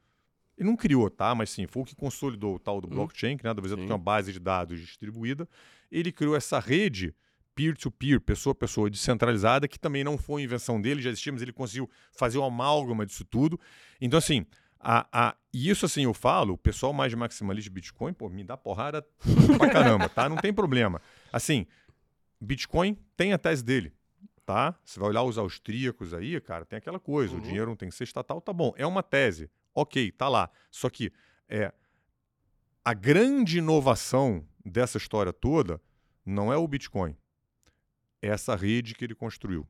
Speaker 3: Ele não criou, tá? Mas sim, foi o que consolidou o tal do
Speaker 1: Hum.
Speaker 3: blockchain, que nada mais é do que uma base de dados distribuída. Ele criou essa rede peer-to-peer, pessoa a pessoa, descentralizada, que também não foi invenção dele, já existia, mas ele conseguiu fazer o amálgama disso tudo. Então, assim, a, a, e isso assim eu falo, o pessoal mais maximalista de Bitcoin, pô, me dá porrada pra caramba, tá? Não tem problema. Assim, Bitcoin tem a tese dele, tá? Você vai olhar os austríacos aí, cara, tem aquela coisa, o
Speaker 1: Uhum.
Speaker 3: dinheiro não tem que ser estatal, tá bom, é uma tese, ok, tá lá. Só que é, a grande inovação dessa história toda não é o Bitcoin, é essa rede que ele construiu,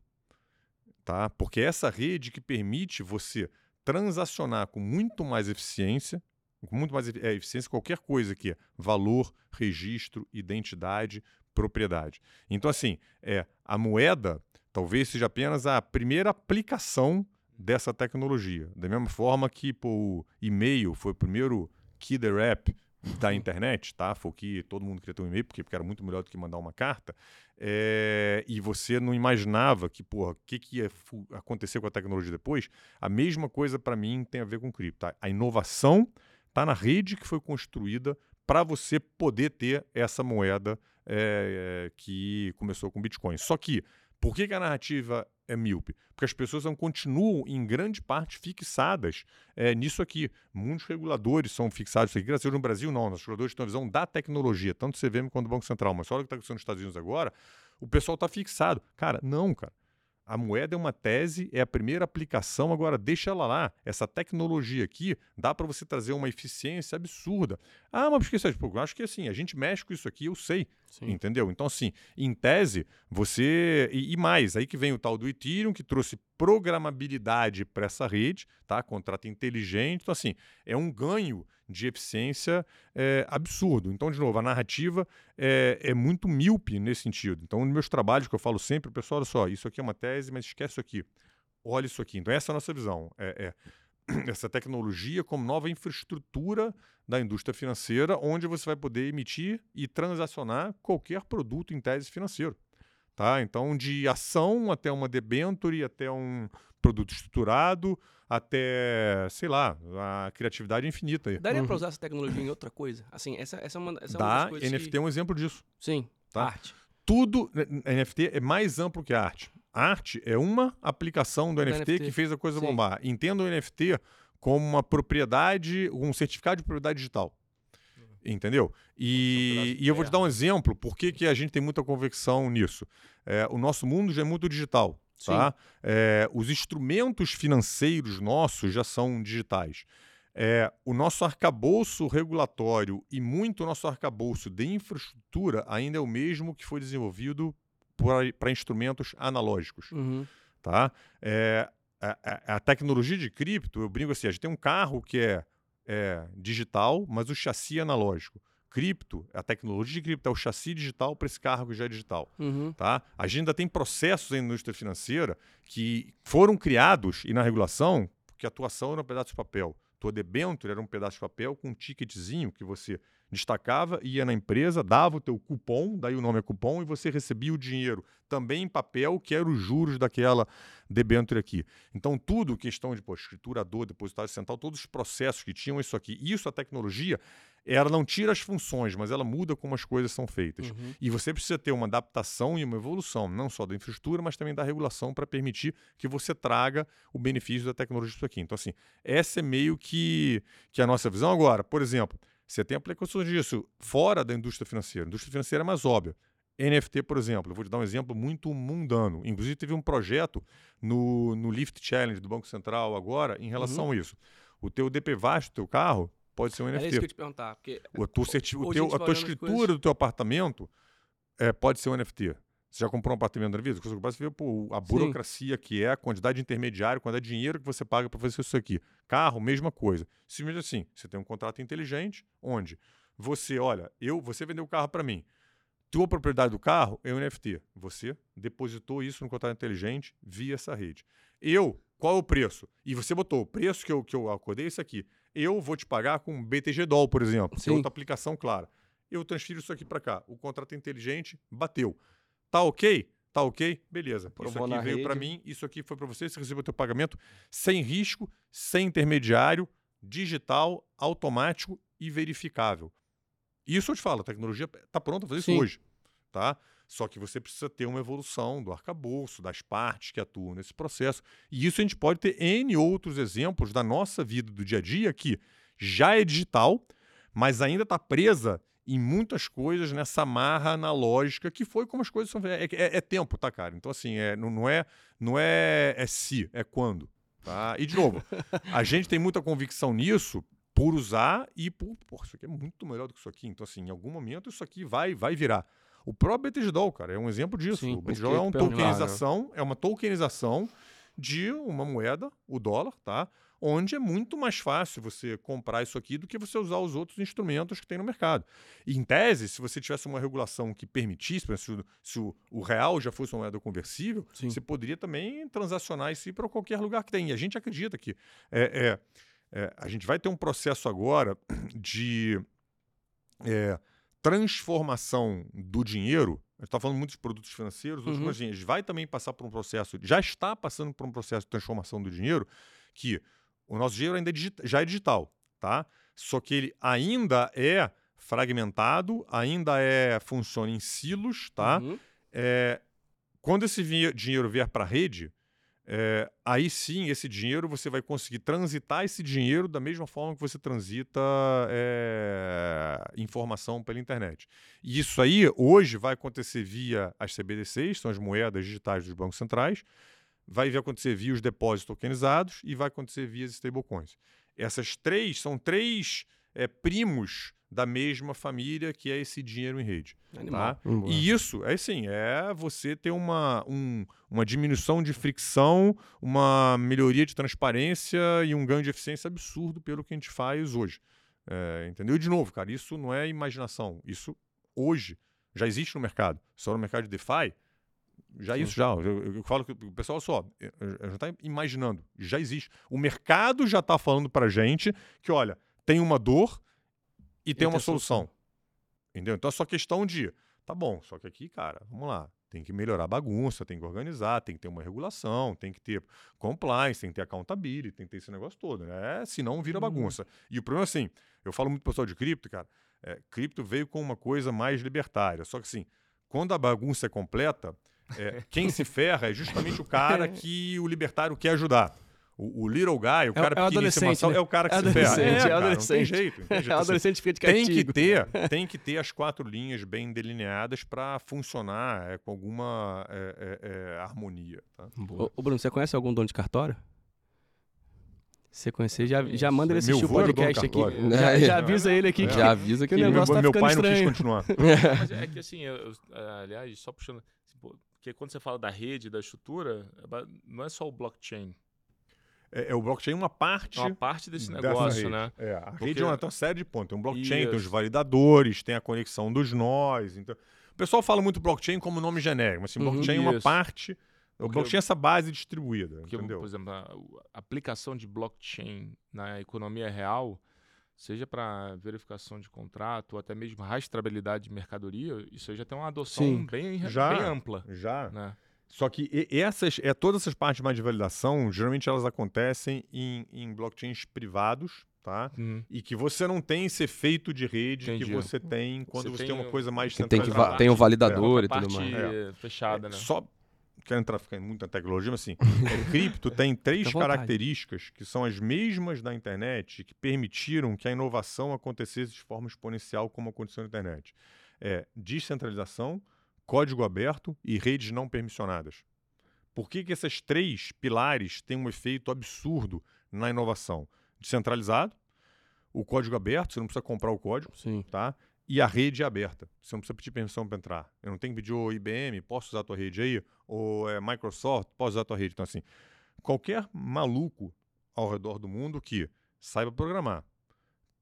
Speaker 3: tá? Porque é essa rede que permite você transacionar com muito mais eficiência, com muito mais é, eficiência qualquer coisa que é valor, registro, identidade, propriedade. Então, assim, é, a moeda Talvez seja apenas a primeira aplicação dessa tecnologia. Da mesma forma que pô, o e-mail foi o primeiro killer app da internet, tá? Foi que todo mundo queria ter um e-mail, porque, porque era muito melhor do que mandar uma carta. É, e você não imaginava que, porra, o que, que ia acontecer com a tecnologia depois. A mesma coisa para mim tem a ver com cripto. Tá? A inovação está na rede que foi construída para você poder ter essa moeda é, é, que começou com Bitcoin. Só que, por que, que a narrativa é míope? Porque as pessoas não continuam, em grande parte, fixadas é, nisso aqui. Muitos reguladores são fixados aqui. Graças a Deus, no Brasil, não. Os reguladores têm a visão da tecnologia, tanto o CVM quanto o Banco Central. Mas olha o que está acontecendo nos Estados Unidos agora, o pessoal está fixado. Cara, não, cara. A moeda é uma tese, é a primeira aplicação, agora deixa ela lá. Essa tecnologia aqui dá para você trazer uma eficiência absurda. Ah, mas por que você tipo, acho que assim, a gente mexe com isso aqui, eu sei. Sim. Entendeu? Então, assim, em tese, você. E, e, mais, aí que vem o tal do Ethereum, que trouxe programabilidade para essa rede, tá? Contrato inteligente. Então, assim, é um ganho de eficiência é, absurdo. Então, de novo, a narrativa é, é, muito míope nesse sentido. Então, nos meus trabalhos que eu falo sempre, pessoal, olha só, isso aqui é uma tese, mas esquece isso aqui. Olha isso aqui. Então, essa é a nossa visão. É, é essa tecnologia como nova infraestrutura da indústria financeira, onde você vai poder emitir e transacionar qualquer produto em tese financeiro. Tá? Então, de ação até uma debenture, até um produto estruturado, até, sei lá, a criatividade infinita. Aí.
Speaker 1: Daria uhum. para usar essa tecnologia em outra coisa? Assim, essa, essa é uma, essa
Speaker 3: Dá,
Speaker 1: é uma das coisas
Speaker 3: NFT
Speaker 1: que...
Speaker 3: é um exemplo disso.
Speaker 1: Sim,
Speaker 3: tá?
Speaker 1: arte.
Speaker 3: Tudo, NFT é mais amplo que arte. Arte é uma aplicação do, NFT, NFT, que fez a coisa Sim. bombar. Entenda o NFT como uma propriedade, um certificado de propriedade digital. Entendeu? E, e eu vou te dar um exemplo, por que, que a gente tem muita convicção nisso. É, o nosso mundo já é muito digital. Tá? É, os instrumentos financeiros nossos já são digitais. É, o nosso arcabouço regulatório e muito nosso arcabouço de infraestrutura ainda é o mesmo que foi desenvolvido para instrumentos analógicos.
Speaker 1: Uhum.
Speaker 3: Tá? É, a, a, tecnologia de cripto, eu brinco assim, a gente tem um carro que é, é digital, mas o chassi é analógico cripto, a tecnologia de cripto é o chassi digital para esse carro que já é digital.
Speaker 1: Uhum.
Speaker 3: Tá? A gente ainda tem processos na indústria financeira que foram criados e na regulação que a atuação era um pedaço de papel. Tua debênture era um pedaço de papel com um ticketzinho que você destacava, ia na empresa, dava o teu cupom, daí o nome é cupom, e você recebia o dinheiro também em papel, que eram os juros daquela debênture aqui. Então, tudo, questão de pô, escriturador, depositário central, todos os processos que tinham isso aqui, isso a tecnologia, ela não tira as funções, mas ela muda como as coisas são feitas.
Speaker 1: Uhum.
Speaker 3: E você precisa ter uma adaptação e uma evolução, não só da infraestrutura, mas também da regulação para permitir que você traga o benefício da tecnologia disso aqui. Então, assim, essa é meio que, que a nossa visão. Agora, por exemplo, você tem aplicações disso fora da indústria financeira. A indústria financeira é mais óbvia. NFT, por exemplo, eu vou te dar um exemplo muito mundano. Inclusive, teve um projeto no, no Lift Challenge do Banco Central agora em relação uhum. a isso. O teu DPVAT do teu carro pode ser um NFT. É
Speaker 1: isso que eu te perguntar. Porque
Speaker 3: o, teu certi... o teu, a tua escritura coisas... do teu apartamento é, pode ser um NFT. Você já comprou um apartamento na vida? Você vê pô, a burocracia Sim. que é, a quantidade de intermediário, quantidade de dinheiro que você paga para fazer isso aqui. Carro, mesma coisa. Simplesmente assim, você tem um contrato inteligente, onde você, olha, eu, você vendeu o carro para mim. Tua propriedade do carro é um NFT. Você depositou isso no contrato inteligente via essa rede. Eu, qual é o preço? E você botou o preço que eu, que eu acordei é esse aqui. Eu vou te pagar com BTG Doll, por exemplo, que é outra aplicação clara. Eu transfiro isso aqui para cá. O contrato inteligente bateu. Tá ok? Tá ok? Beleza. Provou isso aqui veio para mim, isso aqui foi para você, você recebeu o teu pagamento sem risco, sem intermediário, digital, automático e verificável. Isso eu te falo, a tecnologia está pronta para fazer Sim. isso hoje. Tá? Só que você precisa ter uma evolução do arcabouço, das partes que atuam nesse processo. E isso a gente pode ter N outros exemplos da nossa vida do dia a dia que já é digital, mas ainda está presa em muitas coisas nessa marra analógica que foi como as coisas são. É, é, é tempo, tá, cara? Então, assim, é, não, não, é, não é, é se, é quando. Tá? E, de novo, a gente tem muita convicção nisso por usar e por. Pô, isso aqui é muito melhor do que isso aqui. Então, assim, em algum momento isso aqui vai, vai virar. O próprio BTGDOL, cara, é um exemplo disso. Sim, o BTGDOL é uma tokenização, é uma tokenização de uma moeda, o dólar, tá? onde é muito mais fácil você comprar isso aqui do que você usar os outros instrumentos que tem no mercado. E, em tese, se você tivesse uma regulação que permitisse, se, o, se o, o real já fosse uma moeda conversível,
Speaker 1: Sim.
Speaker 3: você poderia também transacionar isso para qualquer lugar que tem. E a gente acredita que é, é, é, a gente vai ter um processo agora de é, transformação do dinheiro. A gente está falando muito de produtos financeiros, hoje,
Speaker 1: Uhum.
Speaker 3: mas a gente vai também passar por um processo, já está passando por um processo de transformação do dinheiro, que o nosso dinheiro ainda é digi- já é digital, tá? Só que ele ainda é fragmentado, ainda é funciona em silos, tá?
Speaker 1: Uhum.
Speaker 3: É, quando esse dinheiro vier para a rede, é, aí sim esse dinheiro você vai conseguir transitar esse dinheiro da mesma forma que você transita é, informação pela internet. E isso aí hoje vai acontecer via as CBDCs, são as moedas digitais dos bancos centrais, vai acontecer via os depósitos tokenizados e vai acontecer via as stablecoins. Essas três são três é, primos da mesma família que é esse dinheiro em rede.
Speaker 1: Animal.
Speaker 3: Tá? E isso, é assim, é você ter uma, um- uma diminuição de fricção, uma melhoria de transparência e um ganho de eficiência absurdo pelo que a gente faz hoje. É, entendeu? E de novo, cara, isso não é imaginação. Isso hoje já existe no mercado. Só no mercado de DeFi, já
Speaker 1: Sim.
Speaker 3: isso já. Eu, eu- eu falo que o pessoal só, eu- eu já está imaginando, já existe. O mercado já está falando para gente que, olha, tem uma dor e tem uma
Speaker 1: solução.
Speaker 3: solução. Entendeu? Então é só questão de, tá bom, só que aqui, cara, vamos lá. Tem que melhorar a bagunça, tem que organizar, tem que ter uma regulação, tem que ter compliance, tem que ter accountability, tem que ter esse negócio todo, né? Senão vira
Speaker 1: Uhum.
Speaker 3: bagunça. E o problema é assim, eu falo muito pro pessoal de cripto, cara, é, cripto veio com uma coisa mais libertária. Só que assim, quando a bagunça é completa, é, quem se ferra é justamente o cara que o libertário quer ajudar. O, o little guy, o
Speaker 1: É o-
Speaker 3: cara
Speaker 1: é o
Speaker 3: pequenininho em cima
Speaker 1: adolescente,
Speaker 3: sal,
Speaker 1: né?
Speaker 3: é o cara que
Speaker 1: É
Speaker 3: se ferra.
Speaker 1: adolescente, é
Speaker 3: cara, Não tem
Speaker 1: adolescente.
Speaker 3: jeito. Não tem jeito.
Speaker 1: É o
Speaker 3: Assim,
Speaker 1: adolescente fica de
Speaker 3: tem que
Speaker 1: castigo.
Speaker 3: ter tem que ter as quatro linhas bem delineadas para funcionar é, com alguma é, é, é, harmonia tá?
Speaker 1: Ô, ô, Bruno, você conhece algum dono de cartório? Se você conhecer, já, já manda ele
Speaker 3: Meu
Speaker 1: assistir o
Speaker 3: dono de
Speaker 1: podcast aqui.
Speaker 3: cartório.
Speaker 1: Já,
Speaker 4: É.
Speaker 1: já avisa ele aqui que
Speaker 4: Já avisa que
Speaker 1: que o
Speaker 3: meu,
Speaker 1: negócio tá
Speaker 3: meu pai não quis
Speaker 1: estranho.
Speaker 3: continuar
Speaker 2: Mas é que assim, eu- eu- é, aliás, só puxando. Porque quando você fala da rede, da estrutura, é não é só o blockchain.
Speaker 3: É, é o blockchain uma parte
Speaker 2: É uma parte desse negócio,
Speaker 3: rede.
Speaker 2: né?
Speaker 3: É, a
Speaker 2: Porque-
Speaker 3: rede é uma, tem uma série de pontos. Tem um blockchain, tem os
Speaker 2: Isso.
Speaker 3: validadores, tem a conexão dos nós. Então, o pessoal fala muito blockchain como nome genérico, mas assim,
Speaker 1: Uhum.
Speaker 3: blockchain é uma
Speaker 2: Isso.
Speaker 3: parte. O
Speaker 2: Porque-
Speaker 3: blockchain é essa base distribuída,
Speaker 2: Porque,
Speaker 3: entendeu?
Speaker 2: por exemplo, a, a aplicação de blockchain na economia real, seja para verificação de contrato ou até mesmo rastreabilidade de mercadoria, isso aí já tem uma adoção
Speaker 1: Sim.
Speaker 2: bem,
Speaker 3: Já.
Speaker 2: bem ampla.
Speaker 3: Já.
Speaker 2: Né?
Speaker 3: Só que essas, é, todas essas partes mais de validação, geralmente elas acontecem em, em blockchains privados, tá?
Speaker 2: Uhum.
Speaker 3: E que você não tem esse efeito de rede que
Speaker 2: Entendi.
Speaker 3: você tem quando
Speaker 2: Você
Speaker 3: você,
Speaker 2: tem
Speaker 3: uma
Speaker 2: o-
Speaker 3: coisa mais
Speaker 4: Que tem, que tem o validador
Speaker 2: A
Speaker 4: e tudo
Speaker 2: parte
Speaker 4: mais.
Speaker 2: fechada,
Speaker 3: É,
Speaker 2: né?
Speaker 3: Só quero entrar ficar muito na tecnologia, mas assim, é, cripto tem três características que são as mesmas da internet que permitiram que a inovação acontecesse de forma exponencial como aconteceu na internet. É descentralização, código aberto e redes não permissionadas. Por que, que essas três pilares têm um efeito absurdo na inovação? Descentralizado, o código aberto, você não precisa comprar o código,
Speaker 1: Sim.
Speaker 3: tá? E a rede é aberta. Você não precisa pedir permissão para entrar. Eu não tenho que pedir o IBM, posso usar a tua rede aí? Ou é, Microsoft, posso usar a tua rede? Então, assim, qualquer maluco ao redor do mundo que saiba programar,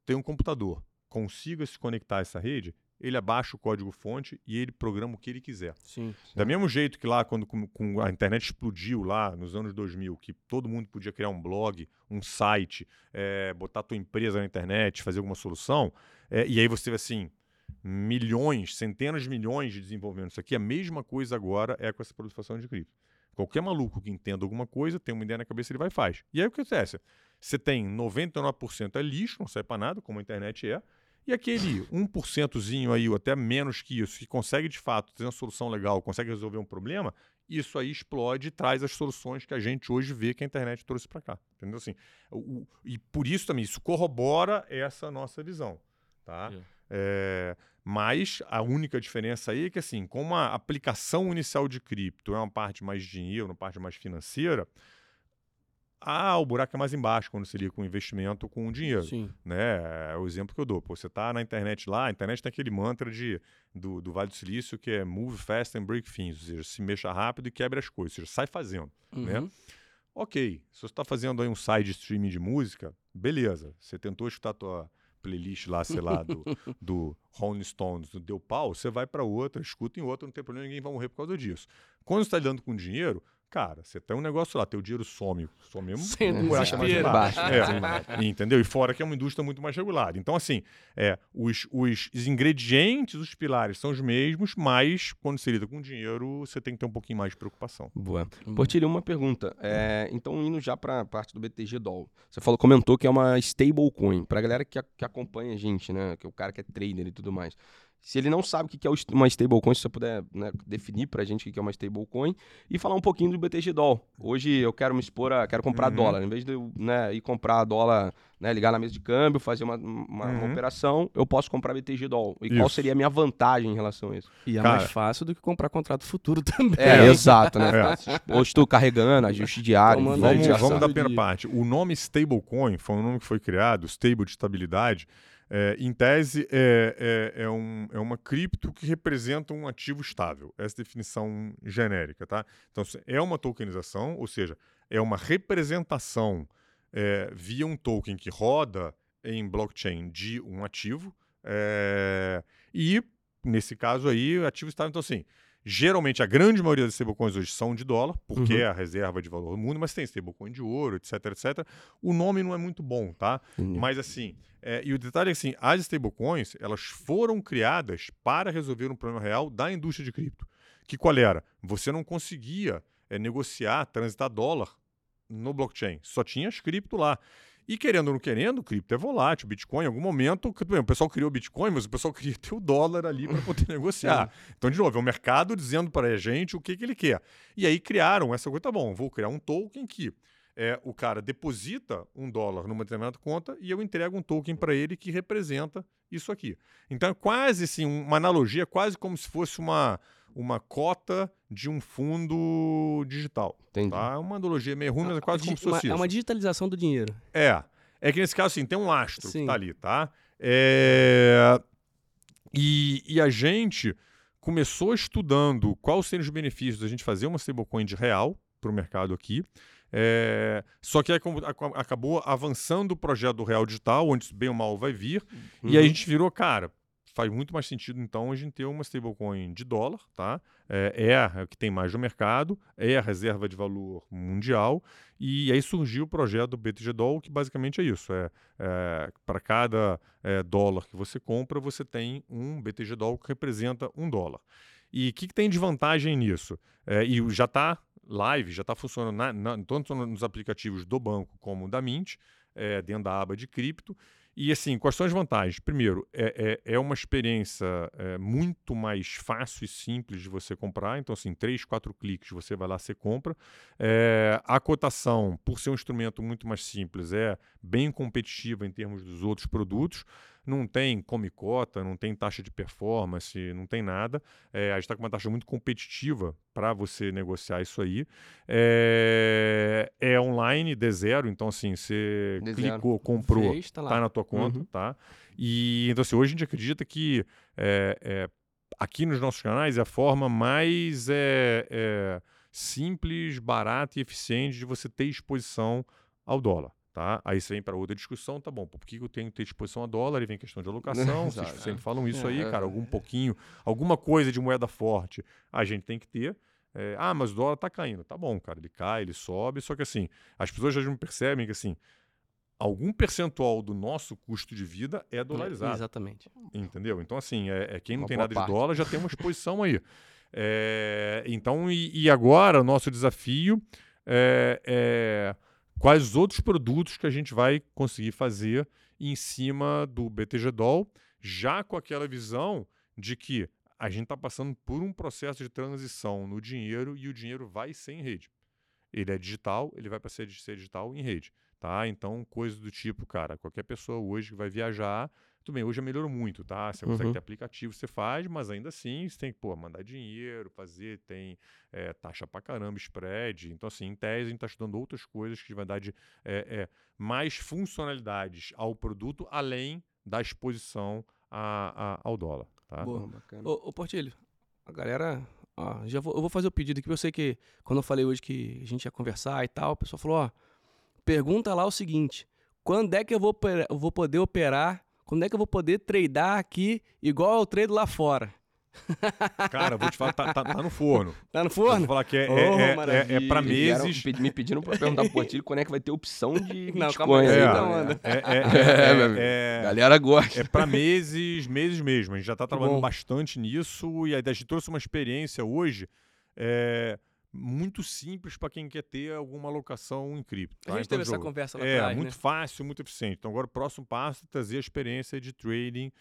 Speaker 3: tem um computador, consiga se conectar a essa rede, ele abaixa o código-fonte e ele programa o que ele quiser.
Speaker 1: Sim.
Speaker 3: Da mesmo jeito que lá, quando com, com a internet explodiu lá nos anos 2000, que todo mundo podia criar um blog, um site, eh, botar tua empresa na internet, fazer alguma solução, eh, e aí você vê assim, milhões, centenas de milhões de desenvolvendo isso aqui, a mesma coisa agora é com essa proliferação de cripto. Qualquer maluco que entenda alguma coisa, tem uma ideia na cabeça, ele vai e faz. E aí o que acontece? Você tem 99% é lixo, não serve para nada, como a internet é, e aquele 1%zinho aí, ou até menos que isso, que consegue de fato ter uma solução legal, consegue resolver um problema, isso aí explode e traz as soluções que a gente hoje vê que a internet trouxe para cá. Entendeu? Assim, o, o- e por isso também, isso corrobora essa nossa visão. Tá?
Speaker 2: Sim.
Speaker 3: É, mas a única diferença aí é que, assim, como a aplicação inicial de cripto é uma parte mais de dinheiro, uma parte mais financeira, ah, o buraco é mais embaixo quando seria com investimento com dinheiro
Speaker 1: Sim.
Speaker 3: né? É o exemplo que eu dou. Pô, você tá na internet lá, a internet tem aquele mantra de, do, do Vale do Silício que é move fast and break things, ou seja, se mexa rápido e quebre as coisas, ou seja, sai fazendo, né?
Speaker 1: Uhum.
Speaker 3: Ok, se você está fazendo aí um side streaming de música, beleza. Você tentou escutar a tua playlist lá, sei lá, do, do Rolling Stones, do Deu Pau, você vai para outra, escuta em outra, não tem problema, ninguém vai morrer por causa disso. Quando você está lidando com dinheiro, Cara, você tem um negócio lá, teu dinheiro some, some um buraco mais embaixo.
Speaker 4: Baixo.
Speaker 3: É, entendeu? E fora que é uma indústria muito mais regulada. Então, assim, é, os, os ingredientes, os pilares são os mesmos, mas quando você lida com dinheiro, você tem que ter um pouquinho mais de preocupação.
Speaker 4: Boa. Portilho, uma pergunta. É, então, indo já para a parte do BTG Doll. Você falou, comentou que é uma stablecoin. Para a galera que, a- que acompanha a gente, né? Que é o cara que é trader e tudo mais. Se ele não sabe o que é uma stablecoin, se você puder né, definir para a gente o que é uma stablecoin e falar um pouquinho do BTG Doll. Hoje eu quero me expor a. quero comprar
Speaker 3: Uhum.
Speaker 4: dólar. Em vez de eu né, ir comprar dólar, né, ligar na mesa de câmbio, fazer uma, uma, uma
Speaker 3: Uhum.
Speaker 4: operação, eu posso comprar BTG Doll. E qual
Speaker 3: Isso.
Speaker 4: seria a minha vantagem em relação a isso?
Speaker 1: E é
Speaker 3: Cara.
Speaker 1: mais fácil do que comprar contrato futuro também.
Speaker 4: É, exato, né?
Speaker 3: É.
Speaker 4: Hoje estou carregando, ajuste diário. Vamos-
Speaker 3: Vamos,
Speaker 1: já
Speaker 3: vamos
Speaker 1: sabe
Speaker 3: da
Speaker 1: o
Speaker 3: primeira parte. O nome stablecoin foi um nome que foi criado, stable de estabilidade. É, em tese, é, é, é, um, é uma cripto que representa um ativo estável. Essa é definição genérica, tá? Então, é uma tokenização, ou seja, é uma representação é, via um token que roda em blockchain de um ativo. é, e, nesse caso aí, ativo estável. Então, assim, Geralmente, a grande maioria das stablecoins hoje são de dólar, porque
Speaker 1: Uhum.
Speaker 3: é a reserva de valor do mundo, mas tem stablecoin de ouro, etc, etc. O nome não é muito bom, tá?
Speaker 4: Entendi.
Speaker 3: Mas assim, é, e o detalhe é assim, as stablecoins, elas foram criadas para resolver um problema real da indústria de cripto. Que qual era? Você não conseguia é, negociar, transitar dólar no blockchain. Só tinha as cripto lá. E querendo ou não querendo, cripto é volátil, Bitcoin, em algum momento, o pessoal criou o Bitcoin, mas o pessoal queria ter o dólar ali para poder negociar. Então, de novo, é o mercado dizendo para a gente o que, que ele quer. E aí criaram essa coisa, tá bom, vou criar um token que é, o cara deposita um dólar numa determinada conta e eu entrego um token para ele que representa isso aqui. Então, é quase assim, uma analogia, quase como se fosse uma, uma cota de um fundo digital.
Speaker 4: Entendi.
Speaker 3: Tá? É uma analogia meio ruim, mas é quase como se
Speaker 1: Uma-
Speaker 3: fosse
Speaker 1: é uma digitalização do dinheiro.
Speaker 3: É. É que nesse caso, assim, tem um lastro
Speaker 1: Sim.
Speaker 3: que tá ali, tá? É, E, e a gente começou estudando quais seriam os benefícios da gente fazer uma stablecoin de real para o mercado aqui. É, Só que como- acabou avançando o projeto do Real Digital, onde isso bem ou mal vai vir. E aí a gente virou, cara, faz muito mais sentido então a gente ter uma stablecoin de dólar, tá? É, é a que tem mais no mercado, é a reserva de valor mundial. E aí surgiu o projeto do BTG Doll, que basicamente é isso. É, para cada é, dólar que você compra, você tem um BTG Doll que representa um dólar. E o que, que tem de vantagem nisso? É, e já está live, já está funcionando na- na- tanto nos aplicativos do banco como da Mint, é, dentro da aba de cripto. E assim, quais são as vantagens? Primeiro, é, é, é uma experiência é, muito mais fácil e simples de você comprar. Então, assim, três, quatro cliques você vai lá, você compra. É, a cotação, por ser um instrumento muito mais simples, é bem competitiva em termos dos outros produtos. Não tem come cota, não tem taxa de performance, não tem nada. É, a gente está com uma taxa muito competitiva para você negociar isso aí. É, é online, de zero. Então, assim, você
Speaker 4: De zero.
Speaker 3: clicou, comprou,
Speaker 1: Fez, tá lá.
Speaker 3: tá na tua conta,
Speaker 4: Uhum.
Speaker 3: tá? E então assim, hoje a gente acredita que é, é, aqui nos nossos canais é a forma mais é, é, simples, barata e eficiente de você ter exposição ao dólar. Tá? Aí você vem para outra discussão, tá bom, por que eu tenho que ter exposição a dólar? E vem questão de alocação, vocês sempre falam isso aí,
Speaker 4: É.
Speaker 3: cara, algum pouquinho, alguma coisa de moeda forte a gente tem que ter. É, ah, mas o dólar tá caindo. Tá bom, cara, ele cai, ele sobe, só que assim, as pessoas já não percebem que assim, algum percentual do nosso custo de vida é dolarizado.
Speaker 1: Exatamente.
Speaker 3: Entendeu? Então, assim, é, é quem não
Speaker 4: Uma
Speaker 3: tem nada
Speaker 4: parte.
Speaker 3: de dólar já tem uma exposição aí. É, então, e, e agora o nosso desafio é, é quais os outros produtos que a gente vai conseguir fazer em cima do BTG Doll, já com aquela visão de que a gente está passando por um processo de transição no dinheiro e o dinheiro vai ser em rede. Ele é digital, ele vai para ser digital em rede. Tá? Então, coisa do tipo, cara, qualquer pessoa hoje que vai viajar, tudo bem, hoje já melhorou muito, tá? Você consegue
Speaker 4: Uhum.
Speaker 3: ter aplicativo, você faz, mas ainda assim você tem que, pô, mandar dinheiro, fazer, tem é, taxa pra caramba, spread. Então, assim, em tese, a gente tá estudando outras coisas que vai dar de é, é, mais funcionalidades ao produto, além da exposição a- a- ao dólar, tá?
Speaker 1: Boa.
Speaker 4: Bacana.
Speaker 1: Ô, ô Portilho, a galera Ó, já vou, eu vou fazer o pedido aqui, porque eu sei que quando eu falei hoje que a gente ia conversar e tal, o pessoal falou, ó, pergunta lá o seguinte, quando é que eu vou, eu vou poder operar, quando é que eu vou poder tradar aqui igual eu trado lá fora?
Speaker 3: Cara, vou te falar, tá, tá- tá no forno.
Speaker 1: Tá no
Speaker 3: Eu Vou
Speaker 1: forno?
Speaker 3: falar que é,
Speaker 1: Oh,
Speaker 3: é, é- é, pra
Speaker 4: Vieram-
Speaker 3: meses.
Speaker 4: pe- me pediram pra perguntar pro Portilho quando é que vai ter opção de
Speaker 1: Não,
Speaker 4: Bitcoin.
Speaker 1: calma aí,
Speaker 3: É,
Speaker 4: galera.
Speaker 1: anda.
Speaker 3: é, é,
Speaker 4: É,
Speaker 3: é, é-
Speaker 4: Galera gosta.
Speaker 3: É para meses, meses mesmo. A gente já está trabalhando
Speaker 1: bom.
Speaker 3: bastante nisso e a gente trouxe uma experiência hoje é, muito simples para quem quer ter alguma alocação em cripto.
Speaker 1: A
Speaker 3: tá?
Speaker 1: gente
Speaker 3: Então,
Speaker 1: teve essa
Speaker 3: jogo,
Speaker 1: conversa lá
Speaker 3: É,
Speaker 1: atrás,
Speaker 3: muito
Speaker 1: né?
Speaker 3: fácil, muito eficiente. Então agora o próximo passo é trazer a experiência de trading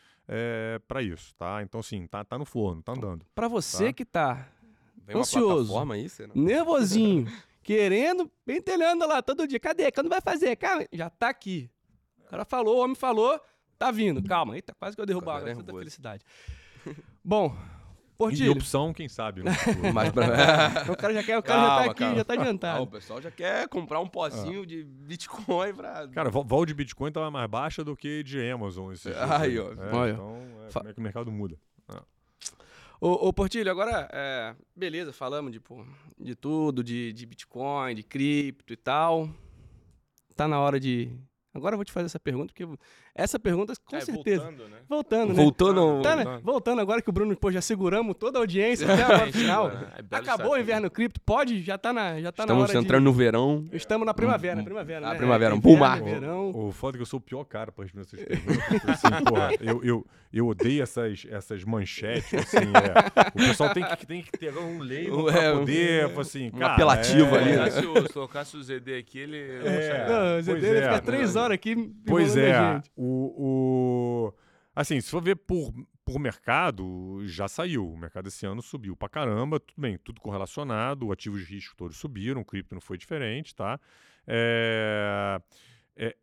Speaker 3: para isso, tá? Então assim, tá, tá no forno, tá andando.
Speaker 1: Pra você
Speaker 3: Tá.
Speaker 1: que tá
Speaker 4: Vem
Speaker 1: ansioso.
Speaker 4: aí, você não?
Speaker 1: nervosinho, querendo, pentelhando lá todo dia. Cadê? Quando vai fazer? Calma, já tá aqui. O cara falou, o homem falou, tá vindo. Calma, eita, quase que eu derrubo a
Speaker 4: é
Speaker 1: tanta felicidade. Bom,
Speaker 3: E
Speaker 1: Portilho,
Speaker 3: opção, quem sabe? futuro.
Speaker 4: Mais pra...
Speaker 1: o cara já quer, o cara já tá
Speaker 4: Calma,
Speaker 1: aqui,
Speaker 4: calma.
Speaker 1: já tá
Speaker 4: Ah, o
Speaker 1: adiantado.
Speaker 4: pessoal já quer comprar um pozinho de Bitcoin pra...
Speaker 3: Cara, vol- de Bitcoin estava mais baixa do que de Amazon. Esses
Speaker 4: Aí, ó.
Speaker 3: É,
Speaker 1: Olha.
Speaker 3: Então, é,
Speaker 1: Fa-
Speaker 3: como é que o mercado muda?
Speaker 1: Ô, ô, Portilho, agora, é, beleza, falamos de, pô, de tudo, de, de Bitcoin, de cripto e tal. Tá na hora de... Agora eu vou te fazer essa pergunta, porque essa pergunta, com
Speaker 2: É,
Speaker 1: certeza...
Speaker 2: voltando, né?
Speaker 1: Voltando, né?
Speaker 4: Voltando...
Speaker 1: Tá, né?
Speaker 2: Voltando.
Speaker 1: Voltando agora que o Bruno, pô, já seguramos toda a audiência até agora no final.
Speaker 2: É,
Speaker 1: Acabou o inverno cripto, pode? Já tá na, já tá na
Speaker 4: Estamos
Speaker 1: hora
Speaker 4: entrando
Speaker 1: de...
Speaker 4: no verão.
Speaker 1: Estamos na primavera,
Speaker 4: Hum,
Speaker 1: primavera,
Speaker 4: ah,
Speaker 1: né?
Speaker 4: primavera, um
Speaker 1: É, inverno,
Speaker 4: market.
Speaker 1: verão.
Speaker 3: O foda é que eu sou o pior cara para responder essas perguntas. assim, porra, eu, eu, eu odeio essas, essas manchetes. Assim, é. O pessoal tem que, tem que ter um
Speaker 4: É,
Speaker 3: para
Speaker 4: um-
Speaker 3: poder, assim,
Speaker 4: um
Speaker 3: cara,
Speaker 4: apelativo
Speaker 3: é,
Speaker 4: ali, né?
Speaker 2: Se colocasse o- se colocasse o ZD aqui, ele.
Speaker 3: É.
Speaker 1: Não, o ZD ele
Speaker 3: é,
Speaker 1: fica
Speaker 3: né?
Speaker 1: três horas aqui
Speaker 3: Pois é,
Speaker 1: gente.
Speaker 3: O, o... Assim, se for ver por, por mercado, já saiu. O mercado esse ano subiu pra caramba. Tudo bem, tudo correlacionado. Ativos de risco todos subiram. O cripto não foi diferente, tá? É, é,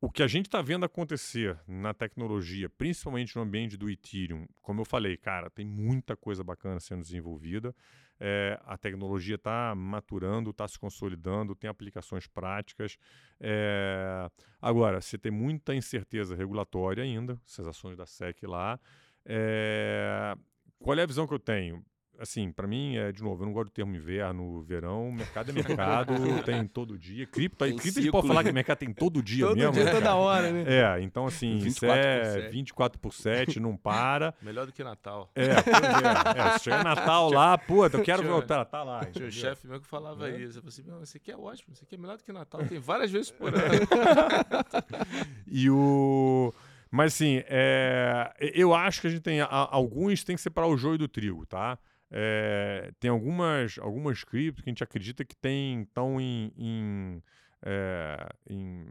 Speaker 3: o que a gente está vendo acontecer na tecnologia, principalmente no ambiente do Ethereum, como eu falei, cara, tem muita coisa bacana sendo desenvolvida. É, a tecnologia está maturando, está se consolidando, tem aplicações práticas. É, agora, você tem muita incerteza regulatória ainda, essas ações da SEC lá. É, qual é a visão que eu tenho? Assim, para mim, é, de novo, eu não gosto do termo inverno, verão, mercado é mercado, tem todo dia. Cripto, aí cripto a gente pode falar
Speaker 4: né?
Speaker 3: que mercado tem todo dia
Speaker 1: Todo
Speaker 3: mesmo.
Speaker 1: dia,
Speaker 3: né,
Speaker 1: toda
Speaker 3: cara?
Speaker 1: hora, né?
Speaker 3: É, então assim, isso
Speaker 4: 24 por
Speaker 3: é
Speaker 4: 7.
Speaker 3: 24 por 7, não para.
Speaker 2: Melhor do que Natal.
Speaker 3: É, é. é se chegar Natal lá, pô, eu quero ver o tá, lá.
Speaker 2: Tinha um chefe meu que falava
Speaker 3: É.
Speaker 2: isso. Eu falei assim, meu, isso aqui é ótimo, isso aqui é melhor do que Natal. Tem várias vezes por ano.
Speaker 3: E o. Mas assim, é, eu acho que a gente tem. a- alguns tem que separar o joio do trigo, tá? É, tem algumas, algumas criptos que a gente acredita que tem estão em, em, é, em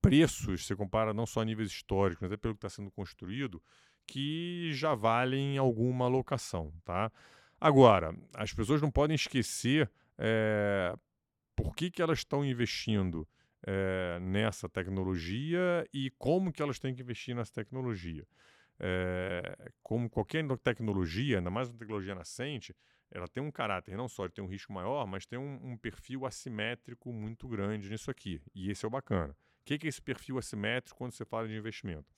Speaker 3: preços, você compara não só a níveis históricos, mas até pelo que está sendo construído, que já valem alguma alocação, tá? Agora, as pessoas não podem esquecer é, por que, que elas estão investindo eh, nessa tecnologia e como que elas têm que investir nessa tecnologia. Eh, como qualquer no- tecnologia, ainda mais uma tecnologia nascente, ela tem um caráter, não só de ter um risco maior, mas tem um, um perfil assimétrico muito grande nisso aqui. E esse é o bacana. O que que é esse perfil assimétrico quando você fala de investimento?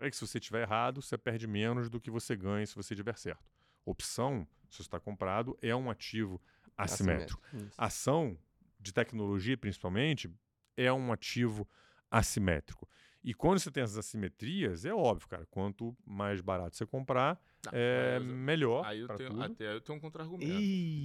Speaker 3: É que se você estiver errado, você perde menos do que você ganha se você estiver certo. Opção, se você está comprado, é um ativo assimétrico.
Speaker 4: Isso.
Speaker 3: Ação de tecnologia, principalmente, é um ativo assimétrico. E quando você tem essas assimetrias, é óbvio, cara, quanto mais barato você comprar, é
Speaker 2: eu-
Speaker 3: melhor
Speaker 2: Aí eu
Speaker 3: pra
Speaker 2: tenho,
Speaker 3: tudo.
Speaker 2: até aí eu tenho um contra-argumento.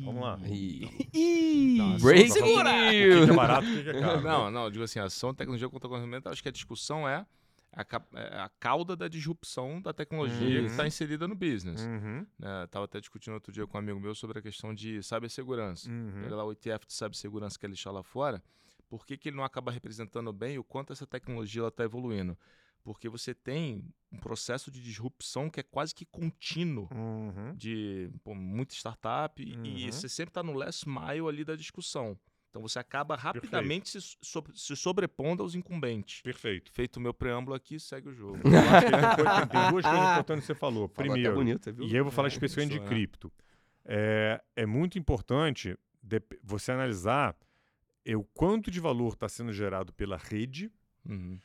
Speaker 3: Vamos lá.
Speaker 2: Não,
Speaker 4: Break
Speaker 2: Segura!
Speaker 3: O que que é barato e o que que é caro?
Speaker 2: Não, não, digo assim, ação, tecnologia contra conhecimento, acho que a discussão é a, é a cauda da disrupção da tecnologia que
Speaker 3: Uhum.
Speaker 2: está inserida no business.
Speaker 3: Uhum,
Speaker 2: né? Tava até discutindo outro dia com um amigo meu sobre a questão de cibersegurança.
Speaker 3: uhum.
Speaker 2: Pega lá o ETF de cibersegurança que ele deixou lá fora, por que, que ele não acaba representando bem o quanto essa tecnologia está evoluindo? Porque você tem um processo de disrupção que é quase que contínuo
Speaker 3: Uhum.
Speaker 2: de pô, muita startup e- e
Speaker 3: Uhum.
Speaker 2: você sempre está no last mile ali da discussão. Então você acaba rapidamente se, so- se sobrepondo aos incumbentes.
Speaker 3: Perfeito.
Speaker 2: Feito o meu preâmbulo aqui, segue o jogo.
Speaker 3: Eu acho que tem tem duas coisas importantes que você falou. Primeiro,
Speaker 4: bonito, viu?
Speaker 3: E aí eu vou falar
Speaker 2: É,
Speaker 3: especificamente de cripto. É, é muito importante você analisar é, o quanto de valor está sendo gerado pela rede
Speaker 2: Uhum.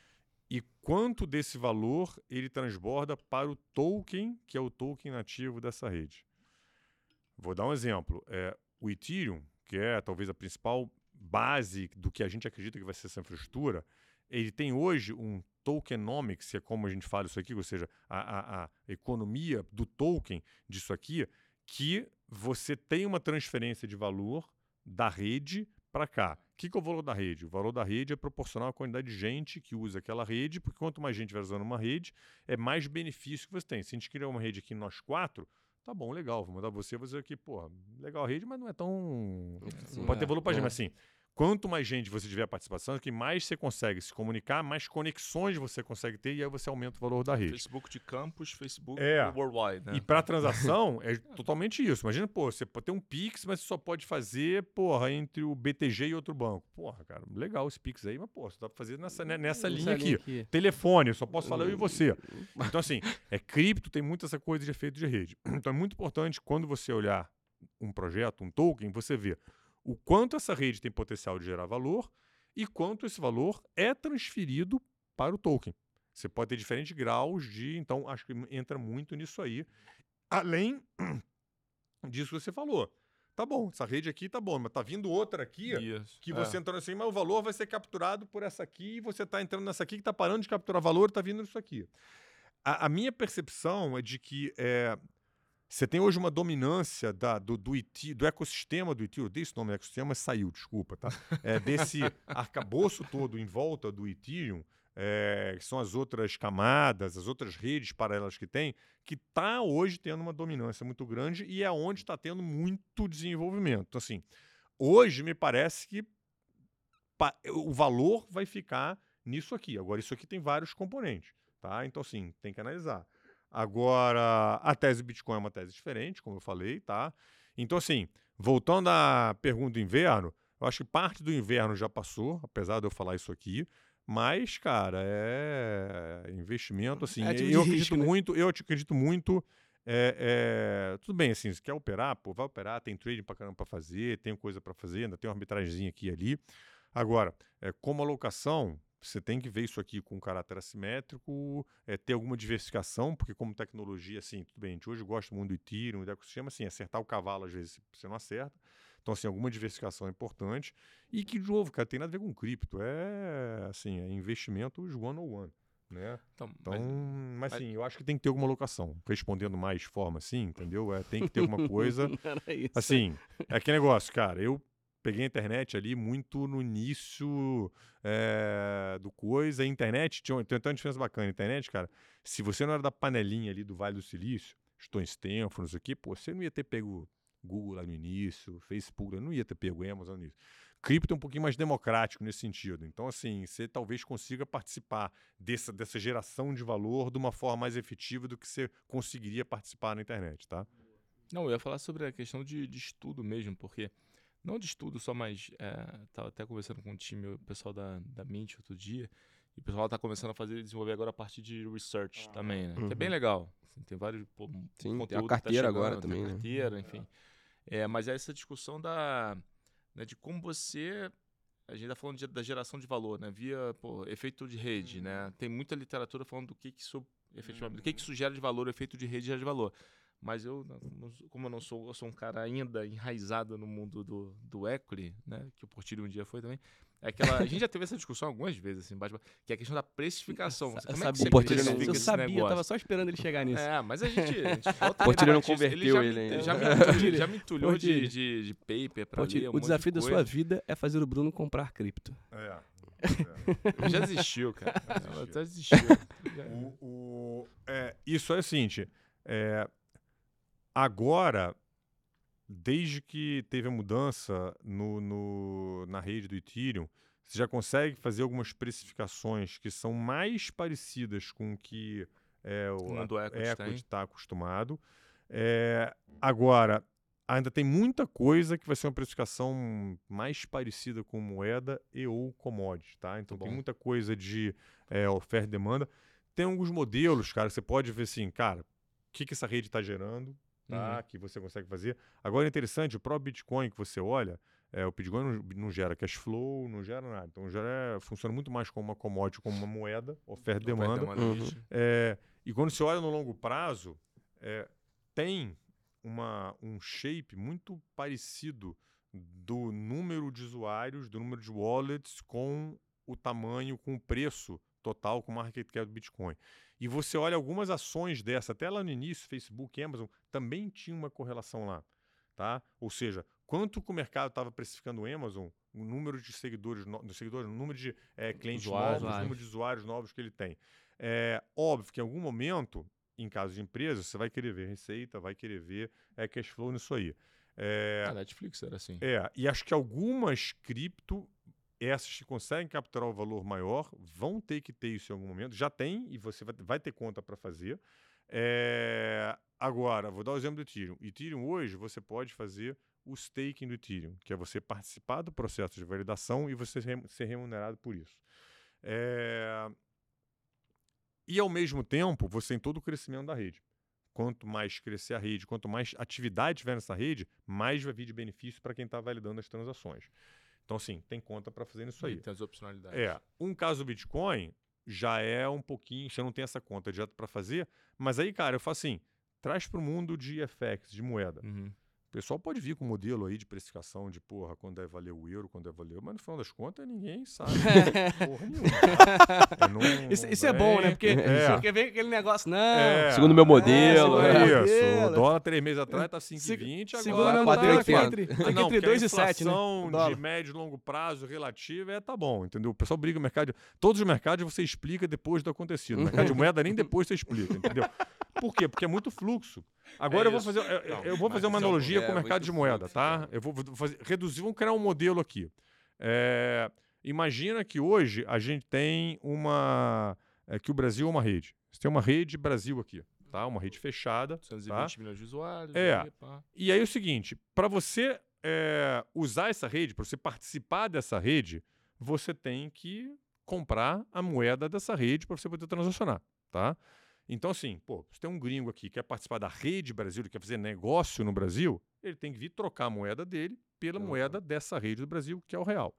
Speaker 3: e quanto desse valor ele transborda para o token, que é o token nativo dessa rede. Vou dar um exemplo. É, o Ethereum, que é talvez a principal base do que a gente acredita que vai ser essa infraestrutura, ele tem hoje um tokenomics, que é como a gente fala isso aqui, ou seja, a, a, a economia do token disso aqui, que você tem uma transferência de valor da rede para cá. O que, que é o valor da rede? O valor da rede é proporcional à quantidade de gente que usa aquela rede, porque quanto mais gente vai usando uma rede, é mais benefício que você tem. Se a gente criar uma rede aqui nós quatro, tá bom, legal, vou mandar você, você aqui, pô, legal a rede, mas não é tão.
Speaker 4: Sim,
Speaker 3: pode ter valor pra gente,
Speaker 1: é.
Speaker 3: mas assim. Quanto mais gente você tiver participação, que mais você consegue se comunicar, mais conexões você consegue ter e aí você aumenta o valor da rede.
Speaker 2: Facebook de campus, Facebook
Speaker 3: É.
Speaker 2: worldwide, né?
Speaker 3: E para transação é totalmente isso. Imagina, pô, você pode ter um Pix, mas você só pode fazer, porra, entre o BTG e outro banco. Porra, cara, legal esse Pix aí, mas, pô, você dá pra fazer nessa, né, nessa linha aqui. Telefone, eu só posso falar eu e você. Então, assim, é cripto, tem muito essa coisa de efeito de rede. Então, é muito importante quando você olhar um projeto, um token, você ver o quanto essa rede tem potencial de gerar valor e quanto esse valor é transferido para o token. Você pode ter diferentes graus de. Então, acho que entra muito nisso aí. Além disso que você falou. Tá bom, essa rede aqui tá bom, mas tá vindo outra aqui
Speaker 2: Isso.
Speaker 3: que
Speaker 2: É.
Speaker 3: você entrando assim, mas o valor vai ser capturado por essa aqui e você está entrando nessa aqui que está parando de capturar valor e está vindo nisso aqui. A, a minha percepção é de que é, você tem hoje uma dominância da, do, do, IT, do ecossistema do Ethereum, desse nome ecossistema, mas saiu, desculpa, tá? É, desse arcabouço todo em volta do Ethereum, é, que são as outras camadas, as outras redes paralelas que tem, que está hoje tendo uma dominância muito grande e é onde está tendo muito desenvolvimento. Então, assim, hoje me parece que o valor vai ficar nisso aqui. Agora, isso aqui tem vários componentes, tá? Então, assim, tem que analisar. Agora, a tese do Bitcoin é uma tese diferente, como eu falei, tá? Então, assim, voltando à pergunta do inverno, eu acho que parte do inverno já passou, apesar de eu falar isso aqui. Mas, cara, é investimento, assim.
Speaker 1: É
Speaker 3: eu
Speaker 1: risco,
Speaker 3: acredito
Speaker 1: né?
Speaker 3: muito, eu te acredito muito. é, é, tudo bem, assim, se quer operar, pô, vai operar, tem trading pra caramba pra fazer, tem coisa pra fazer, ainda tem uma arbitragemzinha aqui e ali. Agora, é, como alocação, você tem que ver isso aqui com caráter assimétrico, é, ter alguma diversificação, porque como tecnologia, assim, tudo bem, a gente hoje gosta muito do Ethereum, do ecossistema, assim, acertar o cavalo às vezes você não acerta. Então, assim, alguma diversificação é importante. E que, de novo, cara, tem nada a ver com cripto. É, assim, é investimentos one-on-one, né?
Speaker 2: Então,
Speaker 3: Então,
Speaker 2: mas-
Speaker 3: mas, assim, eu acho que tem que ter alguma alocação. Respondendo mais de forma assim, entendeu? É, tem que ter alguma coisa. Assim, é aquele negócio, cara. Eu peguei a internet ali muito no início é, do coisa. A internet tinha, tem até uma diferença bacana. A internet, cara, se você não era da panelinha ali do Vale do Silício, estou em Stanford, não sei o quê, pô, você não ia ter pego Google lá no início, Facebook, não ia ter pego Amazon no início. Cripto é um pouquinho mais democrático nesse sentido. Então, assim, você talvez consiga participar dessa, dessa geração de valor de uma forma mais efetiva do que você conseguiria participar na internet, tá?
Speaker 2: Não, eu ia falar sobre a questão de, de estudo mesmo, porque não de estudo só, mas é, tava até conversando com o time, o pessoal da, da Mint outro dia, e o pessoal tá começando a fazer, desenvolver agora a parte de research também, né? Que é bem legal. assim, tem vários pô,
Speaker 4: Sim, tem a
Speaker 2: conteúdo que
Speaker 4: carteira
Speaker 2: tá
Speaker 4: agora
Speaker 2: chegando,
Speaker 4: também,
Speaker 2: tem
Speaker 4: né?
Speaker 2: a carteira, enfim. É, mas é essa discussão da, né, de como você a gente tá falando de- da geração de valor, né? Via pô, efeito de rede, né? Tem muita literatura falando do que que isso efetivamente, do que que isso gera de valor, efeito de rede gera de valor. Mas eu, como eu não sou, eu sou um cara ainda enraizado no mundo do, do equity, né? Que o Portilho um dia foi também. É aquela, a gente já teve essa discussão algumas vezes, assim, bate- que é a questão da precificação.
Speaker 1: Eu
Speaker 2: Como é que
Speaker 1: sabia,
Speaker 2: você
Speaker 4: O Portilho não-
Speaker 1: eu sabia, eu
Speaker 2: negócio?
Speaker 1: tava só esperando ele chegar nisso.
Speaker 2: É, mas a gente. A gente volta
Speaker 4: Portilho não
Speaker 2: rebate isso.
Speaker 4: converteu
Speaker 2: já
Speaker 4: ele ainda.
Speaker 2: já me entulhou, já me entulhou de, de, de paper pra
Speaker 1: Portilho,
Speaker 2: ler um
Speaker 1: o
Speaker 2: monte de
Speaker 1: desafio da sua vida é fazer o Bruno comprar cripto.
Speaker 3: É.
Speaker 2: Já desistiu, cara. Já desistiu. Já-
Speaker 3: O, o- é, isso é o seguinte: é, agora, desde que teve a mudança no, no- na rede do Ethereum, você já consegue fazer algumas especificações que são mais parecidas com o que é,
Speaker 2: O
Speaker 3: o
Speaker 2: mundo equity
Speaker 3: está acostumado. É, agora, ainda tem muita coisa que vai ser uma precificação mais parecida com moeda e ou commodity, tá? Então
Speaker 2: Muito
Speaker 3: tem muita coisa de é, oferta e demanda. Tem alguns modelos, cara, que você pode ver assim, cara, o que, que essa rede está gerando, tá?
Speaker 2: Uhum.
Speaker 3: Que você consegue fazer. Agora é interessante, o próprio Bitcoin que você olha, é, o Bitcoin não, não gera cash flow, não gera nada. Então gera, funciona muito mais como uma commodity, como uma moeda, oferta e demanda.
Speaker 2: Demanda,
Speaker 4: Uhum.
Speaker 3: É, e quando você olha no longo prazo, é, tem uma, um shape muito parecido do número de usuários, do número de wallets com o tamanho, com o preço total, com o market cap do Bitcoin. E você olha algumas ações dessa, até lá no início, Facebook, Amazon, também tinha uma correlação lá. Tá? Ou seja, quanto que o mercado estava precificando o Amazon, o número de seguidores, no, seguidores o número de é, clientes
Speaker 2: Usuários.
Speaker 3: novos, o número de usuários novos que ele tem. É óbvio que em algum momento, em caso de empresa, você vai querer ver receita, vai querer ver é, cash flow nisso aí. É,
Speaker 2: A Netflix era assim.
Speaker 3: é, e acho que algumas cripto, essas que conseguem capturar o valor maior, vão ter que ter isso em algum momento. Já tem, e você vai, ter conta para fazer. É, agora, vou dar o exemplo do Ethereum. Ethereum hoje você pode fazer o staking do Ethereum, que é você participar do processo de validação e você ser remunerado por isso. É, e ao mesmo tempo, você tem todo o crescimento da rede. Quanto mais crescer a rede, quanto mais atividade tiver nessa rede, mais vai vir de benefício para quem está validando as transações. Então, assim, tem conta para fazer isso aí.
Speaker 2: Tem as opcionalidades.
Speaker 3: É, um caso do Bitcoin já é um pouquinho, você não tem essa conta direto para fazer, mas aí, cara, eu faço assim, traz para o mundo de FX, de moeda.
Speaker 2: Uhum.
Speaker 3: O pessoal pode vir com modelo aí de precificação de, porra, quando deve valer o euro, quando deve valer, mas no final das contas ninguém sabe porra nenhuma. É, não-
Speaker 1: Isso, isso é bom, né? Porque,
Speaker 3: É.
Speaker 1: porque vem aquele negócio, não.
Speaker 3: É.
Speaker 4: Segundo meu modelo.
Speaker 1: É,
Speaker 3: É
Speaker 1: segundo-
Speaker 3: isso.
Speaker 1: modelo.
Speaker 3: O dólar três meses atrás tá 5,20,
Speaker 1: Segura
Speaker 3: agora
Speaker 1: não
Speaker 3: tá
Speaker 1: tá aqui
Speaker 4: 4,80.
Speaker 1: entre,
Speaker 3: Ah, não,
Speaker 1: entre
Speaker 3: porque a
Speaker 1: 2 e 7, né? O
Speaker 3: de médio e longo prazo relativa é tá bom, entendeu? O pessoal briga no mercado. Todos os mercados você explica depois do acontecido. No mercado de moeda nem depois você explica, entendeu? Por quê? Porque é muito fluxo. Agora
Speaker 2: É
Speaker 3: eu vou fazer, eu,
Speaker 2: Não,
Speaker 3: eu vou fazer uma
Speaker 2: é
Speaker 3: analogia
Speaker 4: ponto.
Speaker 3: com o
Speaker 4: É,
Speaker 3: mercado de moeda, tá?
Speaker 4: cara.
Speaker 3: Eu vou vou fazer, reduzir, vamos criar um modelo aqui. É, imagina que hoje a gente tem uma, é, que o Brasil é uma rede. Você tem uma rede Brasil aqui, tá? Uma rede fechada.
Speaker 2: 220
Speaker 3: Tá?
Speaker 2: milhões de usuários.
Speaker 3: É.
Speaker 2: aí, pá.
Speaker 3: E aí é o seguinte, para você é, usar essa rede, para você participar dessa rede, você tem que comprar a moeda dessa rede para você poder transacionar, tá? Então, assim, pô, se tem um gringo aqui que quer participar da rede Brasil, ele quer fazer negócio no Brasil, ele tem que vir trocar a moeda dele pela
Speaker 4: Pela
Speaker 3: moeda dessa rede do Brasil, que é o real.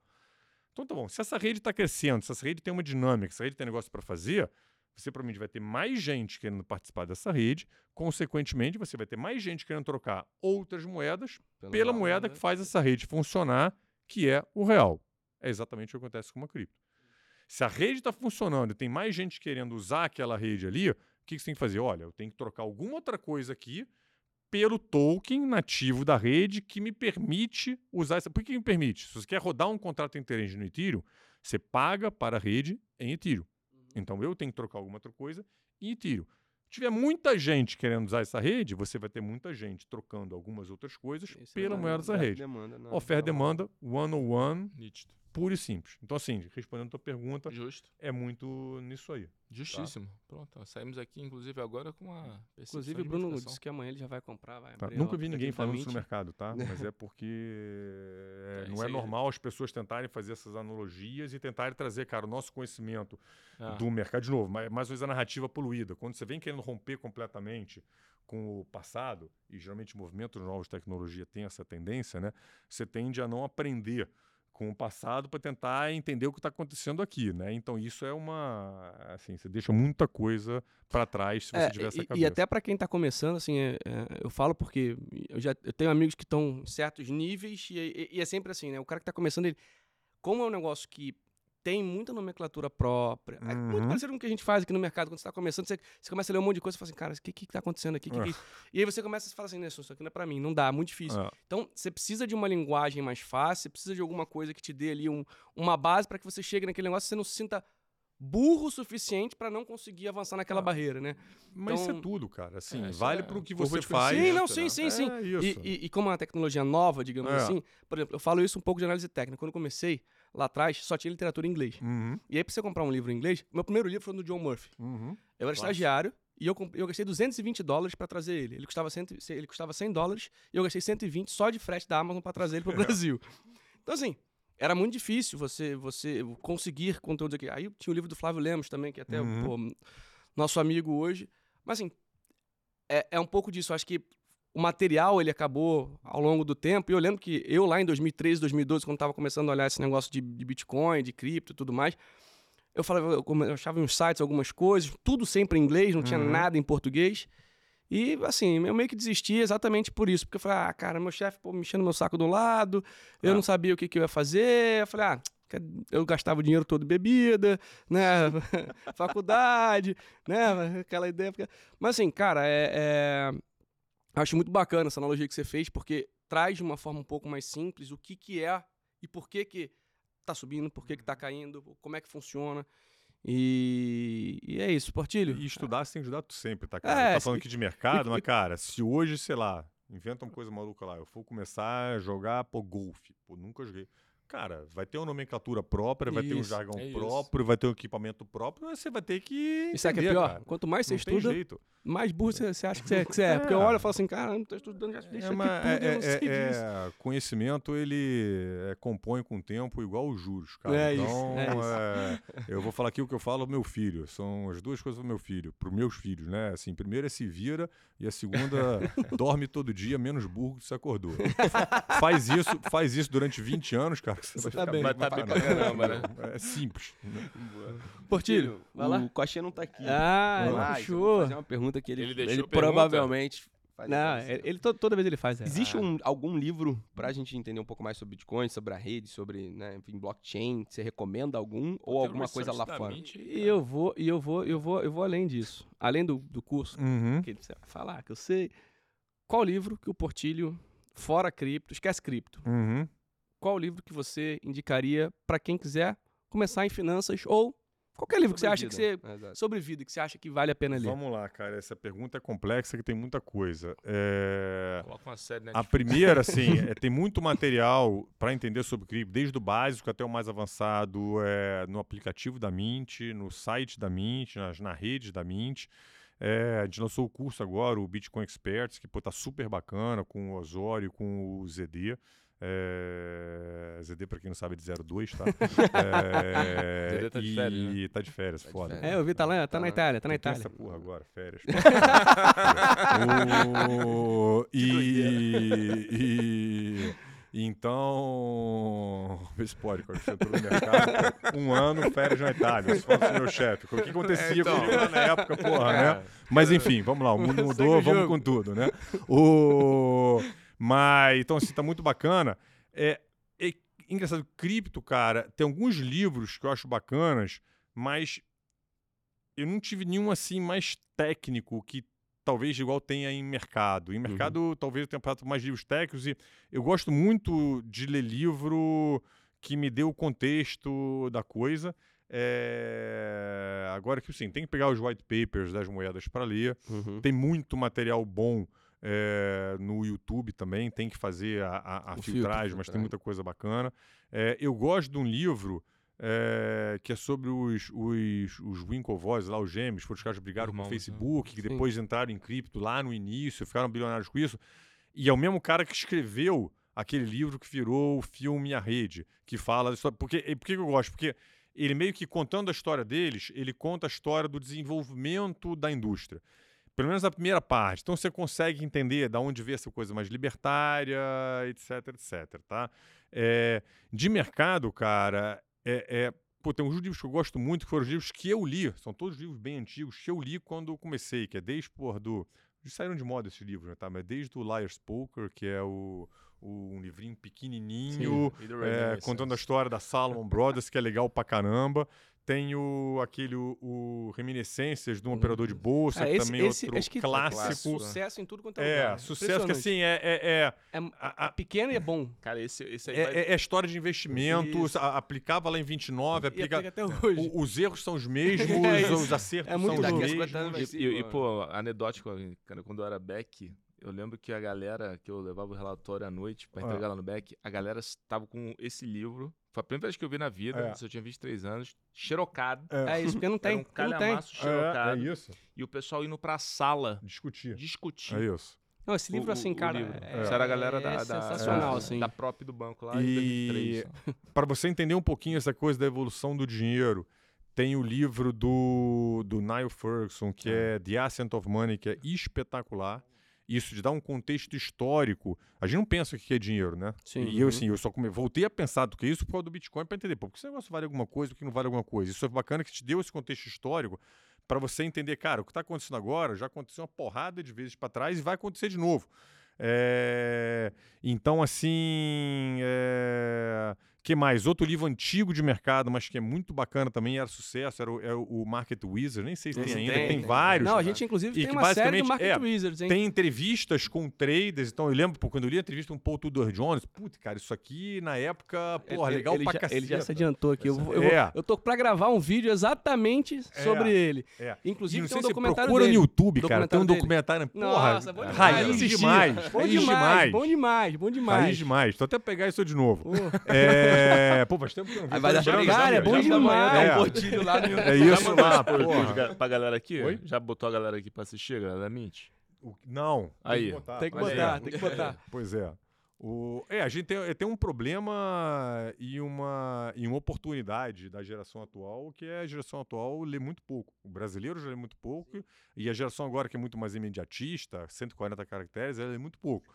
Speaker 3: Então, tá bom. Se essa rede está crescendo, se essa rede tem uma dinâmica, se essa rede tem negócio para fazer, você provavelmente vai ter mais gente querendo participar dessa rede. Consequentemente, você vai ter mais gente querendo trocar outras moedas pela moeda que faz essa rede funcionar, que é o real. É exatamente o que acontece com uma cripto. Se a rede está funcionando e tem mais gente querendo usar aquela rede ali, que, que você tem que fazer? Olha, eu tenho que trocar alguma outra coisa aqui pelo token nativo da rede que me permite usar essa. Por que me permite? Se você quer rodar um contrato interage no Ethereum, você paga para a rede em Ethereum. Então eu tenho que trocar alguma outra coisa em Ethereum. Se tiver muita gente querendo usar essa rede, você vai ter muita gente trocando algumas outras coisas
Speaker 1: Isso é
Speaker 3: pela moeda dessa rede.
Speaker 4: Demanda, não,
Speaker 3: Oferta e
Speaker 4: não.
Speaker 3: demanda, one on one,
Speaker 2: Nítido.
Speaker 3: Puro e simples. Então, assim, respondendo a tua pergunta,
Speaker 2: Justo.
Speaker 3: é muito nisso aí.
Speaker 2: Justíssimo. Pronto. ó, Saímos aqui, inclusive, agora com uma
Speaker 1: Inclusive, o Bruno disse que amanhã ele já vai comprar, vai
Speaker 3: Tá? Nunca vi ninguém falando isso no mercado, tá? Mas é porque é,
Speaker 2: É,
Speaker 3: não é
Speaker 2: aí.
Speaker 3: normal as pessoas tentarem fazer essas analogias e tentarem trazer, cara, o nosso conhecimento
Speaker 2: Ah,
Speaker 3: do mercado. De novo, mas mais uma vez a narrativa poluída. Quando você vem querendo romper completamente com o passado, e geralmente movimentos novos de tecnologia tem essa tendência, né? Você tende a não aprender com o passado para tentar entender o que está acontecendo aqui, né? Então isso é uma, assim, você deixa muita coisa para trás se você
Speaker 1: É,
Speaker 3: tiver essa
Speaker 1: e,
Speaker 3: cabeça.
Speaker 1: e até pra quem tá começando, assim, é- é, eu falo porque eu já eu tenho amigos que estão em certos níveis e, e- e é sempre assim, né? O cara que tá começando, ele, como é um negócio que tem muita nomenclatura própria, é muito
Speaker 3: Uhum.
Speaker 1: parecido com o que a gente faz aqui no mercado. Quando você tá começando, você, você começa a ler um monte de coisa e fala assim, cara, o que que tá acontecendo aqui? Que que é isso?" E aí você começa a falar assim, "Né, isso aqui não é pra mim, não dá, é muito difícil.
Speaker 3: É.
Speaker 1: Então, você precisa de uma linguagem mais fácil, você precisa de alguma coisa que te dê ali um- uma base para que você chegue naquele negócio e você não se sinta burro o suficiente para não conseguir avançar naquela
Speaker 3: Ah.
Speaker 1: barreira, né?
Speaker 3: Mas isso é
Speaker 1: Então-
Speaker 3: tudo, cara. Assim,
Speaker 2: É,
Speaker 3: vale
Speaker 2: é
Speaker 3: para o que você faz.
Speaker 1: Sim, não,
Speaker 2: né?
Speaker 1: sim, sim, sim.
Speaker 3: É
Speaker 1: E, e, e como é uma tecnologia nova, digamos
Speaker 3: É.
Speaker 1: assim, por exemplo, eu falo isso um pouco de análise técnica. Quando eu comecei lá atrás, só tinha literatura em inglês.
Speaker 3: Uhum,
Speaker 1: E aí, pra você comprar um livro em inglês, meu primeiro livro foi do John Murphy.
Speaker 3: uhum.
Speaker 1: Eu era estagiário e eu, eu gastei 220 dólares para trazer ele. Ele custava, 100, ele custava 100 dólares e eu gastei 120 só de frete da Amazon para trazer ele para o Brasil. Então, assim, era muito difícil você, você conseguir conteúdos aqui. Aí tinha o livro do Flávio Lemos também, que é até
Speaker 3: Uhum.
Speaker 1: pô, nosso amigo hoje. Mas, assim, é, é um pouco disso. Eu acho que o material ele acabou ao longo do tempo. E eu lembro que eu lá em 2013, 2012, quando estava começando a olhar esse negócio de, de Bitcoin, de cripto e tudo mais, eu falava, eu, achava uns sites, algumas coisas, tudo sempre em inglês, não tinha
Speaker 3: Uhum.
Speaker 1: nada em português. E, assim, eu meio que desisti exatamente por isso. Porque eu falei, ah, cara, meu chefe pô, mexendo meu saco do lado, eu
Speaker 2: Ah.
Speaker 1: não sabia o que, que eu ia fazer. Eu falei, ah, eu gastava o dinheiro todo em bebida, né? Faculdade, né? Aquela ideia. Mas, assim, cara, é, é... acho muito bacana essa analogia que você fez, porque traz de uma forma um pouco mais simples o que, que é e por que, que tá subindo, por que, que tá caindo, como é que funciona. E, e é isso, Portilho.
Speaker 3: E estudar você tem que estudar tu sempre, tá, cara?
Speaker 1: É,
Speaker 3: tá falando aqui de mercado, mas, cara, se hoje, sei lá, inventa uma coisa maluca lá, eu for começar a jogar, pô, golfe. Pô, nunca joguei. Cara, vai ter uma nomenclatura própria, vai ter um
Speaker 1: Isso,
Speaker 3: jargão
Speaker 2: é isso.
Speaker 3: próprio, vai ter um equipamento próprio, você vai ter que.
Speaker 1: Sabe o que é
Speaker 3: entender,
Speaker 1: pior?
Speaker 3: cara.
Speaker 1: Quanto mais você
Speaker 3: Não
Speaker 1: estuda,
Speaker 3: jeito.
Speaker 1: mais burro você, você acha que você, que você é. Porque eu olho e falo assim, cara, não tô estudando, já isso
Speaker 3: É,
Speaker 1: aqui
Speaker 3: mas
Speaker 1: tudo,
Speaker 3: é-
Speaker 1: eu não sei
Speaker 3: é-
Speaker 1: disso.
Speaker 3: é, conhecimento ele é, compõe com o tempo igual os juros, cara.
Speaker 1: É isso,
Speaker 3: então,
Speaker 1: é isso.
Speaker 3: é, eu vou falar aqui o que eu falo ao meu filho. São as duas coisas do meu filho, para meus filhos, né? Assim, primeiro é se vira e a segunda dorme todo dia menos burro que você acordou. faz isso, faz isso durante 20 anos, cara. Você vai
Speaker 1: Tá bem.
Speaker 2: Vai tá
Speaker 3: pra
Speaker 2: bem pra caramba, né?
Speaker 3: É simples.
Speaker 1: Portilho, vai lá.
Speaker 4: O Coxinha não tá aqui.
Speaker 1: Ah, ele puxou.
Speaker 4: vou fazer uma pergunta que ele,
Speaker 2: Ele deixou
Speaker 4: ele
Speaker 2: a
Speaker 4: provavelmente
Speaker 1: Não, ele, ele to- toda vez ele faz. É.
Speaker 4: Existe um, algum livro pra gente entender um pouco mais sobre Bitcoin, sobre a rede, sobre, né, enfim, blockchain? Você recomenda algum ou
Speaker 2: Tem
Speaker 4: alguma
Speaker 2: uma
Speaker 4: coisa lá fora?
Speaker 2: Mint aí,
Speaker 1: E eu vou, e eu vou, eu vou, eu vou além disso. Além do, do curso
Speaker 3: Uhum.
Speaker 1: que você vai falar, que eu sei. Qual livro que o Portilho, fora cripto, esquece cripto,
Speaker 3: Uhum.
Speaker 1: Qual livro que você indicaria pra quem quiser começar em finanças ou qualquer livro que você acha que você.
Speaker 4: Exato.
Speaker 1: sobre vida que você acha que vale a pena ler.
Speaker 3: Vamos lá, cara. Essa pergunta é complexa que tem muita coisa. É...
Speaker 2: Coloca uma série
Speaker 3: A
Speaker 2: Netflix.
Speaker 3: primeira, assim, é, tem muito material para entender sobre cripto, desde o básico até o mais avançado, é, no aplicativo da Mint, no site da Mint, nas, na rede da Mint. É, a gente lançou o curso agora, o Bitcoin Experts, que pô, tá super bacana, com o Osório, com o ZD. É, ZD, para quem não sabe, é de 02, tá? É,
Speaker 2: ZD tá de
Speaker 3: e
Speaker 2: férias, né?
Speaker 3: tá de férias,
Speaker 4: Tá de
Speaker 3: foda.
Speaker 4: férias.
Speaker 1: É, eu vi, tá lá, tá,
Speaker 4: Tá
Speaker 1: na. Itália, tá na Itália.
Speaker 3: essa porra agora, férias. O- e, e- então, vê se pode, quando você entrou no mercado, um ano, férias na Itália, se fosse o meu chefe. O que acontecia
Speaker 2: então.
Speaker 3: comigo lá na época, porra, né? Mas enfim, vamos lá, o mundo mudou, vamos com tudo, né? O... Mas, então, assim, tá muito bacana. É, é engraçado, cripto, cara, tem alguns livros que eu acho bacanas, mas eu não tive nenhum, assim, mais técnico que talvez igual tenha em mercado. Em mercado, talvez eu tenha passado mais livros técnicos e eu gosto muito de ler livro que me dê o contexto da coisa. É, Agora que, sim, tem que pegar os white papers das moedas para ler.
Speaker 4: Uhum.
Speaker 3: Tem muito material bom é, no YouTube também, tem que fazer a, a- a
Speaker 1: O filtro,
Speaker 3: filtragem, mas tem
Speaker 4: filtragem.
Speaker 3: muita coisa bacana. É, eu gosto de um livro é, que é sobre os, os, os Winklevoss, lá, os gêmeos, foram os caras que brigaram com o
Speaker 2: né?
Speaker 3: Facebook, que
Speaker 1: Sim.
Speaker 3: depois entraram em cripto lá no início, ficaram bilionários com isso. E é o mesmo cara que escreveu aquele livro que virou o filme A Rede, que fala sobre. Porque, por que que eu gosto? Porque ele meio que contando a história deles, ele conta a história do desenvolvimento da indústria. Pelo menos a primeira parte. Então você consegue entender da onde vê essa coisa mais libertária, etc, etc, tá? É, de mercado, cara, é, é- pô, tem uns livros que eu gosto muito, que foram os livros que eu li. São todos livros bem antigos, que eu li quando eu comecei, que é desde, por do... Saíram de moda esses livros, né, tá? Mas desde o Liar's Poker, que é o, o- um livrinho pequenininho,
Speaker 2: do
Speaker 3: é, contando a história da Salomon Brothers, que é legal pra caramba. Tem o, aquele, o, o Reminiscências de um operador de bolsa,
Speaker 1: É,
Speaker 3: que
Speaker 1: esse,
Speaker 3: também é
Speaker 1: esse,
Speaker 3: outro
Speaker 1: acho que
Speaker 3: clássico.
Speaker 1: é sucesso em tudo quanto é,
Speaker 3: É,
Speaker 1: lugar.
Speaker 3: sucesso que assim, é, é, é,
Speaker 1: É,
Speaker 3: a-
Speaker 1: é pequeno e é bom.
Speaker 2: Cara, esse, esse aí
Speaker 3: é,
Speaker 2: vai...
Speaker 3: é- é história de investimento,
Speaker 1: Isso.
Speaker 3: a- aplicava lá em 29,
Speaker 1: E
Speaker 3: aplica,
Speaker 1: aplica até hoje.
Speaker 3: o- os erros são os mesmos,
Speaker 1: É
Speaker 3: os acertos
Speaker 1: É muito
Speaker 3: são os
Speaker 1: louco.
Speaker 4: Daqui a 50 anos
Speaker 3: mesmos.
Speaker 2: E, e, e, pô, anedótico, cara, quando eu era back, eu lembro que a galera, que eu levava o relatório à noite pra
Speaker 3: Ah.
Speaker 2: entregar lá no back, a galera estava com esse livro. Foi a primeira vez que eu vi na vida,
Speaker 3: É.
Speaker 2: se eu tinha 23 anos, xerocado.
Speaker 1: É isso, porque não tem.
Speaker 2: Era um
Speaker 1: porque não tem.
Speaker 2: calhamaço
Speaker 3: É, é
Speaker 2: xerocado.
Speaker 3: isso,
Speaker 2: E o pessoal indo pra sala
Speaker 3: discutir.
Speaker 2: discutir.
Speaker 3: É isso.
Speaker 1: Não, esse livro,
Speaker 2: o-
Speaker 1: assim, cara.
Speaker 2: livro.
Speaker 1: É,
Speaker 2: Isso era a galera da,
Speaker 1: é
Speaker 2: da,
Speaker 1: sensacional,
Speaker 2: da,
Speaker 1: assim.
Speaker 2: da prop do banco lá
Speaker 3: E-
Speaker 2: em 2003.
Speaker 3: Para você entender um pouquinho essa coisa da evolução do dinheiro, tem o livro do, do Niall Ferguson, que é The Ascent of Money, que é espetacular. Isso de dar um contexto histórico. A gente não pensa o que é dinheiro, né?
Speaker 1: Sim.
Speaker 3: E eu, assim, eu só come... voltei a pensar do que é isso por causa do Bitcoin para entender, pô, por que esse negócio vale alguma coisa, por que não vale alguma coisa? Isso é bacana que te deu esse contexto histórico para você entender, cara, o que está acontecendo agora já aconteceu uma porrada de vezes para trás e vai acontecer de novo. É, então, assim. É, que mais? Outro livro antigo de mercado, mas que é muito bacana também, era sucesso, era o, é o Market Wizard, nem sei se tem ainda,
Speaker 1: tem,
Speaker 3: tem,
Speaker 1: tem.
Speaker 3: vários.
Speaker 1: Não, a gente inclusive
Speaker 3: E
Speaker 1: tem uma série do Market
Speaker 3: é,
Speaker 1: Wizards, hein?
Speaker 3: Tem entrevistas com traders, então eu lembro pô, quando eu li a entrevista com o Paul Tudor Jones, putz, cara, isso aqui na época, porra,
Speaker 1: Ele-
Speaker 3: legal
Speaker 1: ele
Speaker 3: pra
Speaker 1: já,
Speaker 3: cacete.
Speaker 1: Ele já se adiantou aqui. Eu, vou, eu, vou-
Speaker 3: É.
Speaker 1: eu tô pra gravar um vídeo exatamente sobre ele.
Speaker 3: É.
Speaker 1: Inclusive tem um documentário
Speaker 3: procura
Speaker 1: dele.
Speaker 3: no YouTube, cara, tem um
Speaker 1: Documentário
Speaker 3: documentário, porra,
Speaker 1: Nossa, bom demais.
Speaker 3: raiz demais,
Speaker 1: Bom
Speaker 3: raiz
Speaker 1: demais, bom demais, bom demais.
Speaker 3: Raiz demais. Tô até pegar isso de novo.
Speaker 1: Pô,
Speaker 3: É... Pô, faz tempo que eu não vi.
Speaker 4: Aí vai dar
Speaker 3: Já-
Speaker 1: Cara, é bom
Speaker 3: já-
Speaker 1: demais.
Speaker 4: Tá
Speaker 3: É.
Speaker 4: um portilho lá no
Speaker 3: É isso lá,
Speaker 2: ga- pra galera aqui?
Speaker 3: Oi?
Speaker 2: Já botou a galera aqui pra assistir, a galera da Mint?
Speaker 3: O- Não.
Speaker 2: Aí.
Speaker 3: que botar,
Speaker 1: tem que botar,
Speaker 3: é.
Speaker 1: tem que botar.
Speaker 3: Pois é. O... É, a gente tem, tem um problema e uma, e uma oportunidade da geração atual, que é a geração atual lê muito pouco. O brasileiro já lê muito pouco, e a geração agora, que é muito mais imediatista, 140 caracteres, ela lê muito pouco.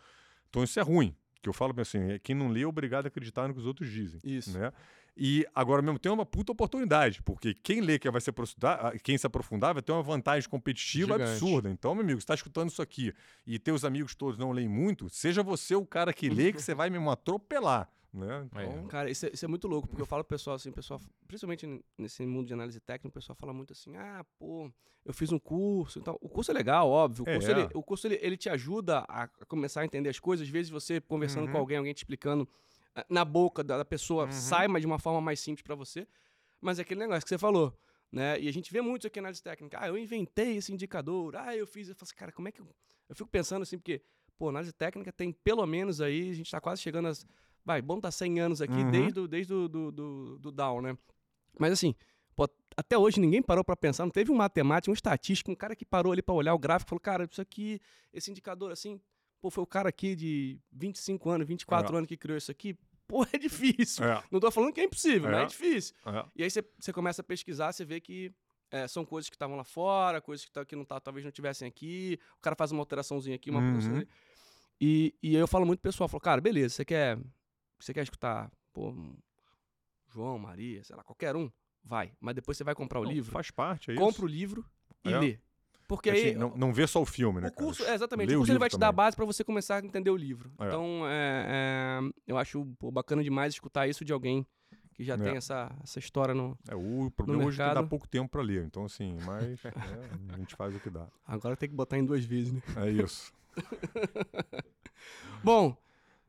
Speaker 3: Então isso é ruim. Que eu falo bem assim, é quem não lê é obrigado a acreditar no que os outros dizem.
Speaker 1: Isso.
Speaker 3: Né? E agora mesmo tem uma puta oportunidade, porque quem lê que vai se aprofundar, ah, quem se aprofundar vai ter uma vantagem competitiva
Speaker 2: Gigante.
Speaker 3: absurda. Então, meu amigo, você está escutando isso aqui e teus amigos todos não leem muito, seja você o cara que lê que você vai mesmo atropelar. Né? Então,
Speaker 1: Cara, isso é, isso é muito louco, porque eu falo pro pessoal assim, pessoal, principalmente nesse mundo de análise técnica, o pessoal fala muito assim, ah, pô, eu fiz um curso, então, o curso é legal, óbvio, o
Speaker 3: É.
Speaker 1: curso, ele, o curso ele, ele te ajuda a começar a entender as coisas, às vezes você conversando
Speaker 3: Uhum.
Speaker 1: com alguém, alguém te explicando ah, na boca da, pessoa,
Speaker 3: Uhum.
Speaker 1: sai, mas de uma forma mais simples pra você, mas é aquele negócio que você falou, né, e a gente vê muito isso aqui na análise técnica, ah, eu inventei esse indicador, ah, eu fiz, eu falo assim, cara, como é que eu... Eu fico pensando assim, porque, pô, análise técnica tem pelo menos aí, a gente tá quase chegando às vai, bom tá 100 anos aqui
Speaker 3: Uhum.
Speaker 1: desde, o, desde o do, do, do Down, né? Mas assim, pô, até hoje ninguém parou pra pensar, não teve um matemático, um estatístico, um cara que parou ali pra olhar o gráfico e falou, cara, isso aqui, esse indicador assim, pô, foi o cara aqui de 25 anos, 24
Speaker 3: É.
Speaker 1: anos que criou isso aqui, pô, é difícil.
Speaker 3: é,
Speaker 1: Não tô falando que é impossível, mas
Speaker 3: É.
Speaker 1: é difícil.
Speaker 3: é.
Speaker 1: E aí você- começa a pesquisar, você vê que é, são coisas que estavam lá fora, coisas que, tá- que não tá, talvez não tivessem aqui. O cara faz uma alteraçãozinha aqui, uma
Speaker 3: Uhum.
Speaker 1: alteração ali. E, e aí eu falo muito pro pessoal, falo, cara, beleza, você quer, você quer escutar, pô, João, Maria, sei lá, qualquer um, vai. Mas depois você vai comprar o
Speaker 3: Não,
Speaker 1: livro,
Speaker 3: Faz parte, é isso.
Speaker 1: compra o livro e
Speaker 3: É.
Speaker 1: lê. Porque
Speaker 3: Assim,
Speaker 1: aí
Speaker 3: não, não vê só o filme, né?
Speaker 1: o curso, é, exatamente,
Speaker 3: Lê
Speaker 1: o curso ele
Speaker 3: livro
Speaker 1: vai te dar a base pra você começar a entender o livro.
Speaker 3: É.
Speaker 1: Então, é, é, eu acho pô, bacana demais escutar isso de alguém que já
Speaker 3: É.
Speaker 1: tem essa, essa história no...
Speaker 3: É, o problema hoje é que dá pouco tempo para ler. Então, assim, mas é, a gente faz o que dá.
Speaker 1: Agora tem que botar em duas vezes, né?
Speaker 3: É isso.
Speaker 1: Bom,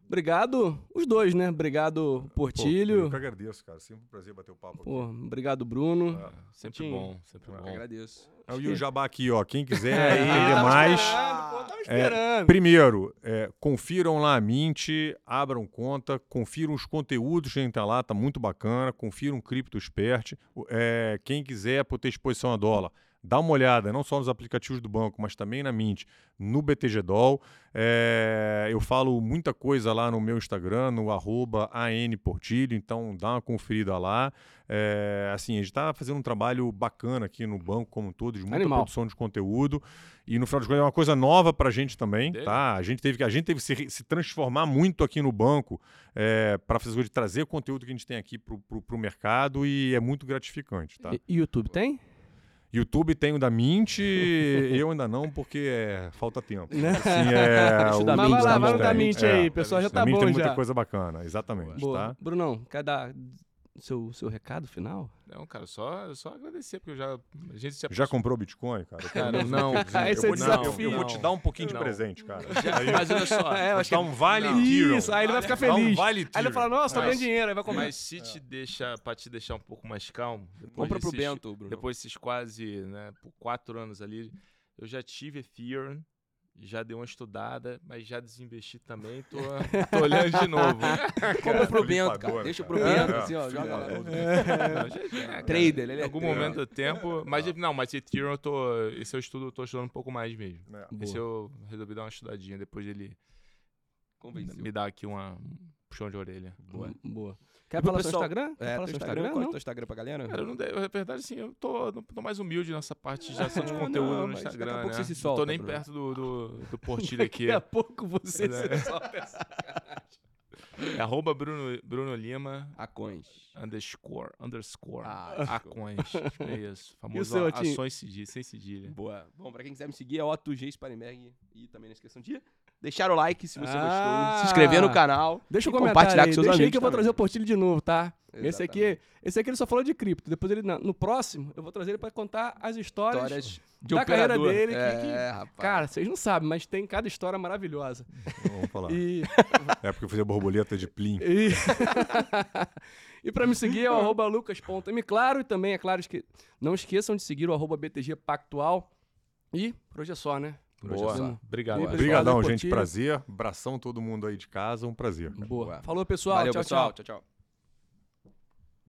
Speaker 1: obrigado os dois, né? Obrigado
Speaker 3: Pô,
Speaker 1: Portilho.
Speaker 3: eu que agradeço, cara. Sempre um prazer bater o papo
Speaker 1: Pô,
Speaker 3: aqui.
Speaker 1: obrigado Bruno.
Speaker 3: É.
Speaker 2: Sempre
Speaker 1: Tinha.
Speaker 2: bom, sempre
Speaker 3: Eu
Speaker 2: bom.
Speaker 4: Agradeço.
Speaker 3: É, E o Jabá aqui, ó. Quem quiser
Speaker 1: É,
Speaker 3: entender
Speaker 1: tava
Speaker 3: mais.
Speaker 1: esperando, pô, tava
Speaker 3: É,
Speaker 1: esperando.
Speaker 3: primeiro, é, confiram lá a Mint, abram conta, confiram os conteúdos que a gente tá lá, tá muito bacana. Confiram o Cripto Expert. É, quem quiser por ter exposição a dólar, dá uma olhada, não só nos aplicativos do banco, mas também na Mint, no BTGDOL. É, eu falo muita coisa lá no meu Instagram, no arroba ANPortilho, então dá uma conferida lá. É, assim, a gente está fazendo um trabalho bacana aqui no banco como um todo, de muita
Speaker 1: Animal.
Speaker 3: produção de conteúdo. E no final das contas é uma coisa nova para a gente também,
Speaker 2: Dele.
Speaker 3: tá? A gente teve que, a gente teve que se, se transformar muito aqui no banco para fazer de trazer o conteúdo que a gente tem aqui para o mercado e é muito gratificante, tá?
Speaker 1: E, e YouTube tem?
Speaker 3: YouTube tem o da Mint, eu ainda não, porque é, falta tempo.
Speaker 1: Né?
Speaker 3: Assim, é,
Speaker 4: o
Speaker 3: o-
Speaker 4: da
Speaker 1: Mas
Speaker 4: Mint,
Speaker 1: vai lá,
Speaker 4: tá
Speaker 1: vai
Speaker 4: bom.
Speaker 1: no da Mint
Speaker 3: é.
Speaker 1: aí, pessoal, já
Speaker 3: Da
Speaker 1: tá
Speaker 3: Mint
Speaker 1: bom
Speaker 3: tem muita coisa bacana, exatamente,
Speaker 1: Boa.
Speaker 3: tá?
Speaker 1: Brunão, quer dar seu, seu recado final?
Speaker 2: Não, cara, só, só agradecer, porque eu já. A gente
Speaker 3: Já
Speaker 2: aproximou-
Speaker 3: comprou Bitcoin, cara?
Speaker 2: Cara, não.
Speaker 1: é
Speaker 3: eu, vou te,
Speaker 1: desafio.
Speaker 3: eu, eu vou te dar um pouquinho de
Speaker 2: Não.
Speaker 3: presente, cara.
Speaker 2: Já- Mas olha só.
Speaker 1: É, eu
Speaker 3: Vou
Speaker 1: acho
Speaker 3: te dar um vale
Speaker 2: Não.
Speaker 3: Ethereum.
Speaker 1: Isso, aí ele vai ficar
Speaker 3: Dá um
Speaker 1: feliz.
Speaker 3: vale
Speaker 1: Aí ele fala, nossa, tô
Speaker 2: Mas-
Speaker 1: ganhando dinheiro, aí vai comprar.
Speaker 2: Mas se te deixa, pra te deixar um pouco mais calmo, depois
Speaker 4: Compra pro Bento, Bruno.
Speaker 2: Depois desses quase, né, por quatro anos ali, eu já tive Ethereum, já dei uma estudada, mas já desinvesti também, tô, tô olhando de novo.
Speaker 4: Compra pro Bento, cara. Deixa pro. Bento,
Speaker 3: É,
Speaker 4: assim, ó. Joga lá. Trader, ele
Speaker 2: Em
Speaker 4: é
Speaker 2: algum
Speaker 4: trader.
Speaker 2: momento do tempo, mas não, mas Ethereum eu tô, esse eu estudo, eu tô estudando um pouco mais mesmo.
Speaker 3: É.
Speaker 1: Boa.
Speaker 2: Esse eu resolvi dar uma estudadinha depois dele
Speaker 4: Convenceu.
Speaker 2: me dar aqui uma um puxão de orelha.
Speaker 1: Boa. Boa. Quer falar seu
Speaker 4: pessoal-
Speaker 1: Instagram? Quer
Speaker 4: É,
Speaker 1: falar
Speaker 4: teu
Speaker 1: seu
Speaker 4: Instagram, qual é
Speaker 1: não?
Speaker 4: teu Instagram pra galera?
Speaker 2: Cara, eu não dei, na verdade, assim, eu tô, tô mais humilde nessa parte de geração de
Speaker 4: Não,
Speaker 2: conteúdo
Speaker 4: não,
Speaker 2: no
Speaker 4: mas daqui a
Speaker 2: Instagram,
Speaker 4: pouco
Speaker 2: né?
Speaker 4: você se
Speaker 2: Não
Speaker 4: solta,
Speaker 2: tô nem
Speaker 4: Bruno.
Speaker 2: perto do, do, do Portilho aqui.
Speaker 1: Daqui a pouco você
Speaker 2: É.
Speaker 1: se solta essa
Speaker 2: É arroba Bruno, Bruno Lima
Speaker 4: Acões.
Speaker 2: underscore, underscore,
Speaker 4: Ah,
Speaker 2: acões. É isso. Famoso
Speaker 1: seu,
Speaker 2: ações cedilha, sem cedilha.
Speaker 4: Boa. Bom, pra quem quiser me seguir é Otto G. Sparenberg. E também não esqueçam de deixar o like se você
Speaker 1: Ah.
Speaker 4: gostou, se inscrever no canal.
Speaker 1: Deixa
Speaker 4: e
Speaker 1: o comentário
Speaker 4: compartilhar
Speaker 1: aí,
Speaker 4: com seus
Speaker 1: deixa aí
Speaker 4: amigos
Speaker 1: que eu vou
Speaker 4: também.
Speaker 1: trazer o Portilho de novo, tá? Esse aqui,
Speaker 4: Exatamente.
Speaker 1: esse aqui ele só falou de cripto. Depois ele, no próximo, eu vou trazer ele pra contar as histórias.
Speaker 4: Histórias de
Speaker 1: da carreira
Speaker 4: operador.
Speaker 1: dele, que-
Speaker 4: É,
Speaker 1: que-
Speaker 4: rapaz.
Speaker 1: Cara, vocês não sabem, mas tem cada história maravilhosa.
Speaker 3: Vamos falar.
Speaker 1: E,
Speaker 3: É porque eu fazia borboleta de plim.
Speaker 1: e, e pra me seguir é o arroba lucas.m. Claro, e também, é claro, esque- não esqueçam de seguir o arroba BTG Pactual. E por hoje é só, né?
Speaker 4: Boa.
Speaker 2: Obrigado.
Speaker 3: Obrigadão, gente. Prazer. Abração todo mundo aí de casa. Um prazer.
Speaker 1: Boa.
Speaker 4: Boa.
Speaker 1: Falou, pessoal.
Speaker 4: Valeu,
Speaker 1: tchau,
Speaker 4: pessoal.
Speaker 1: tchau.
Speaker 4: tchau. tchau.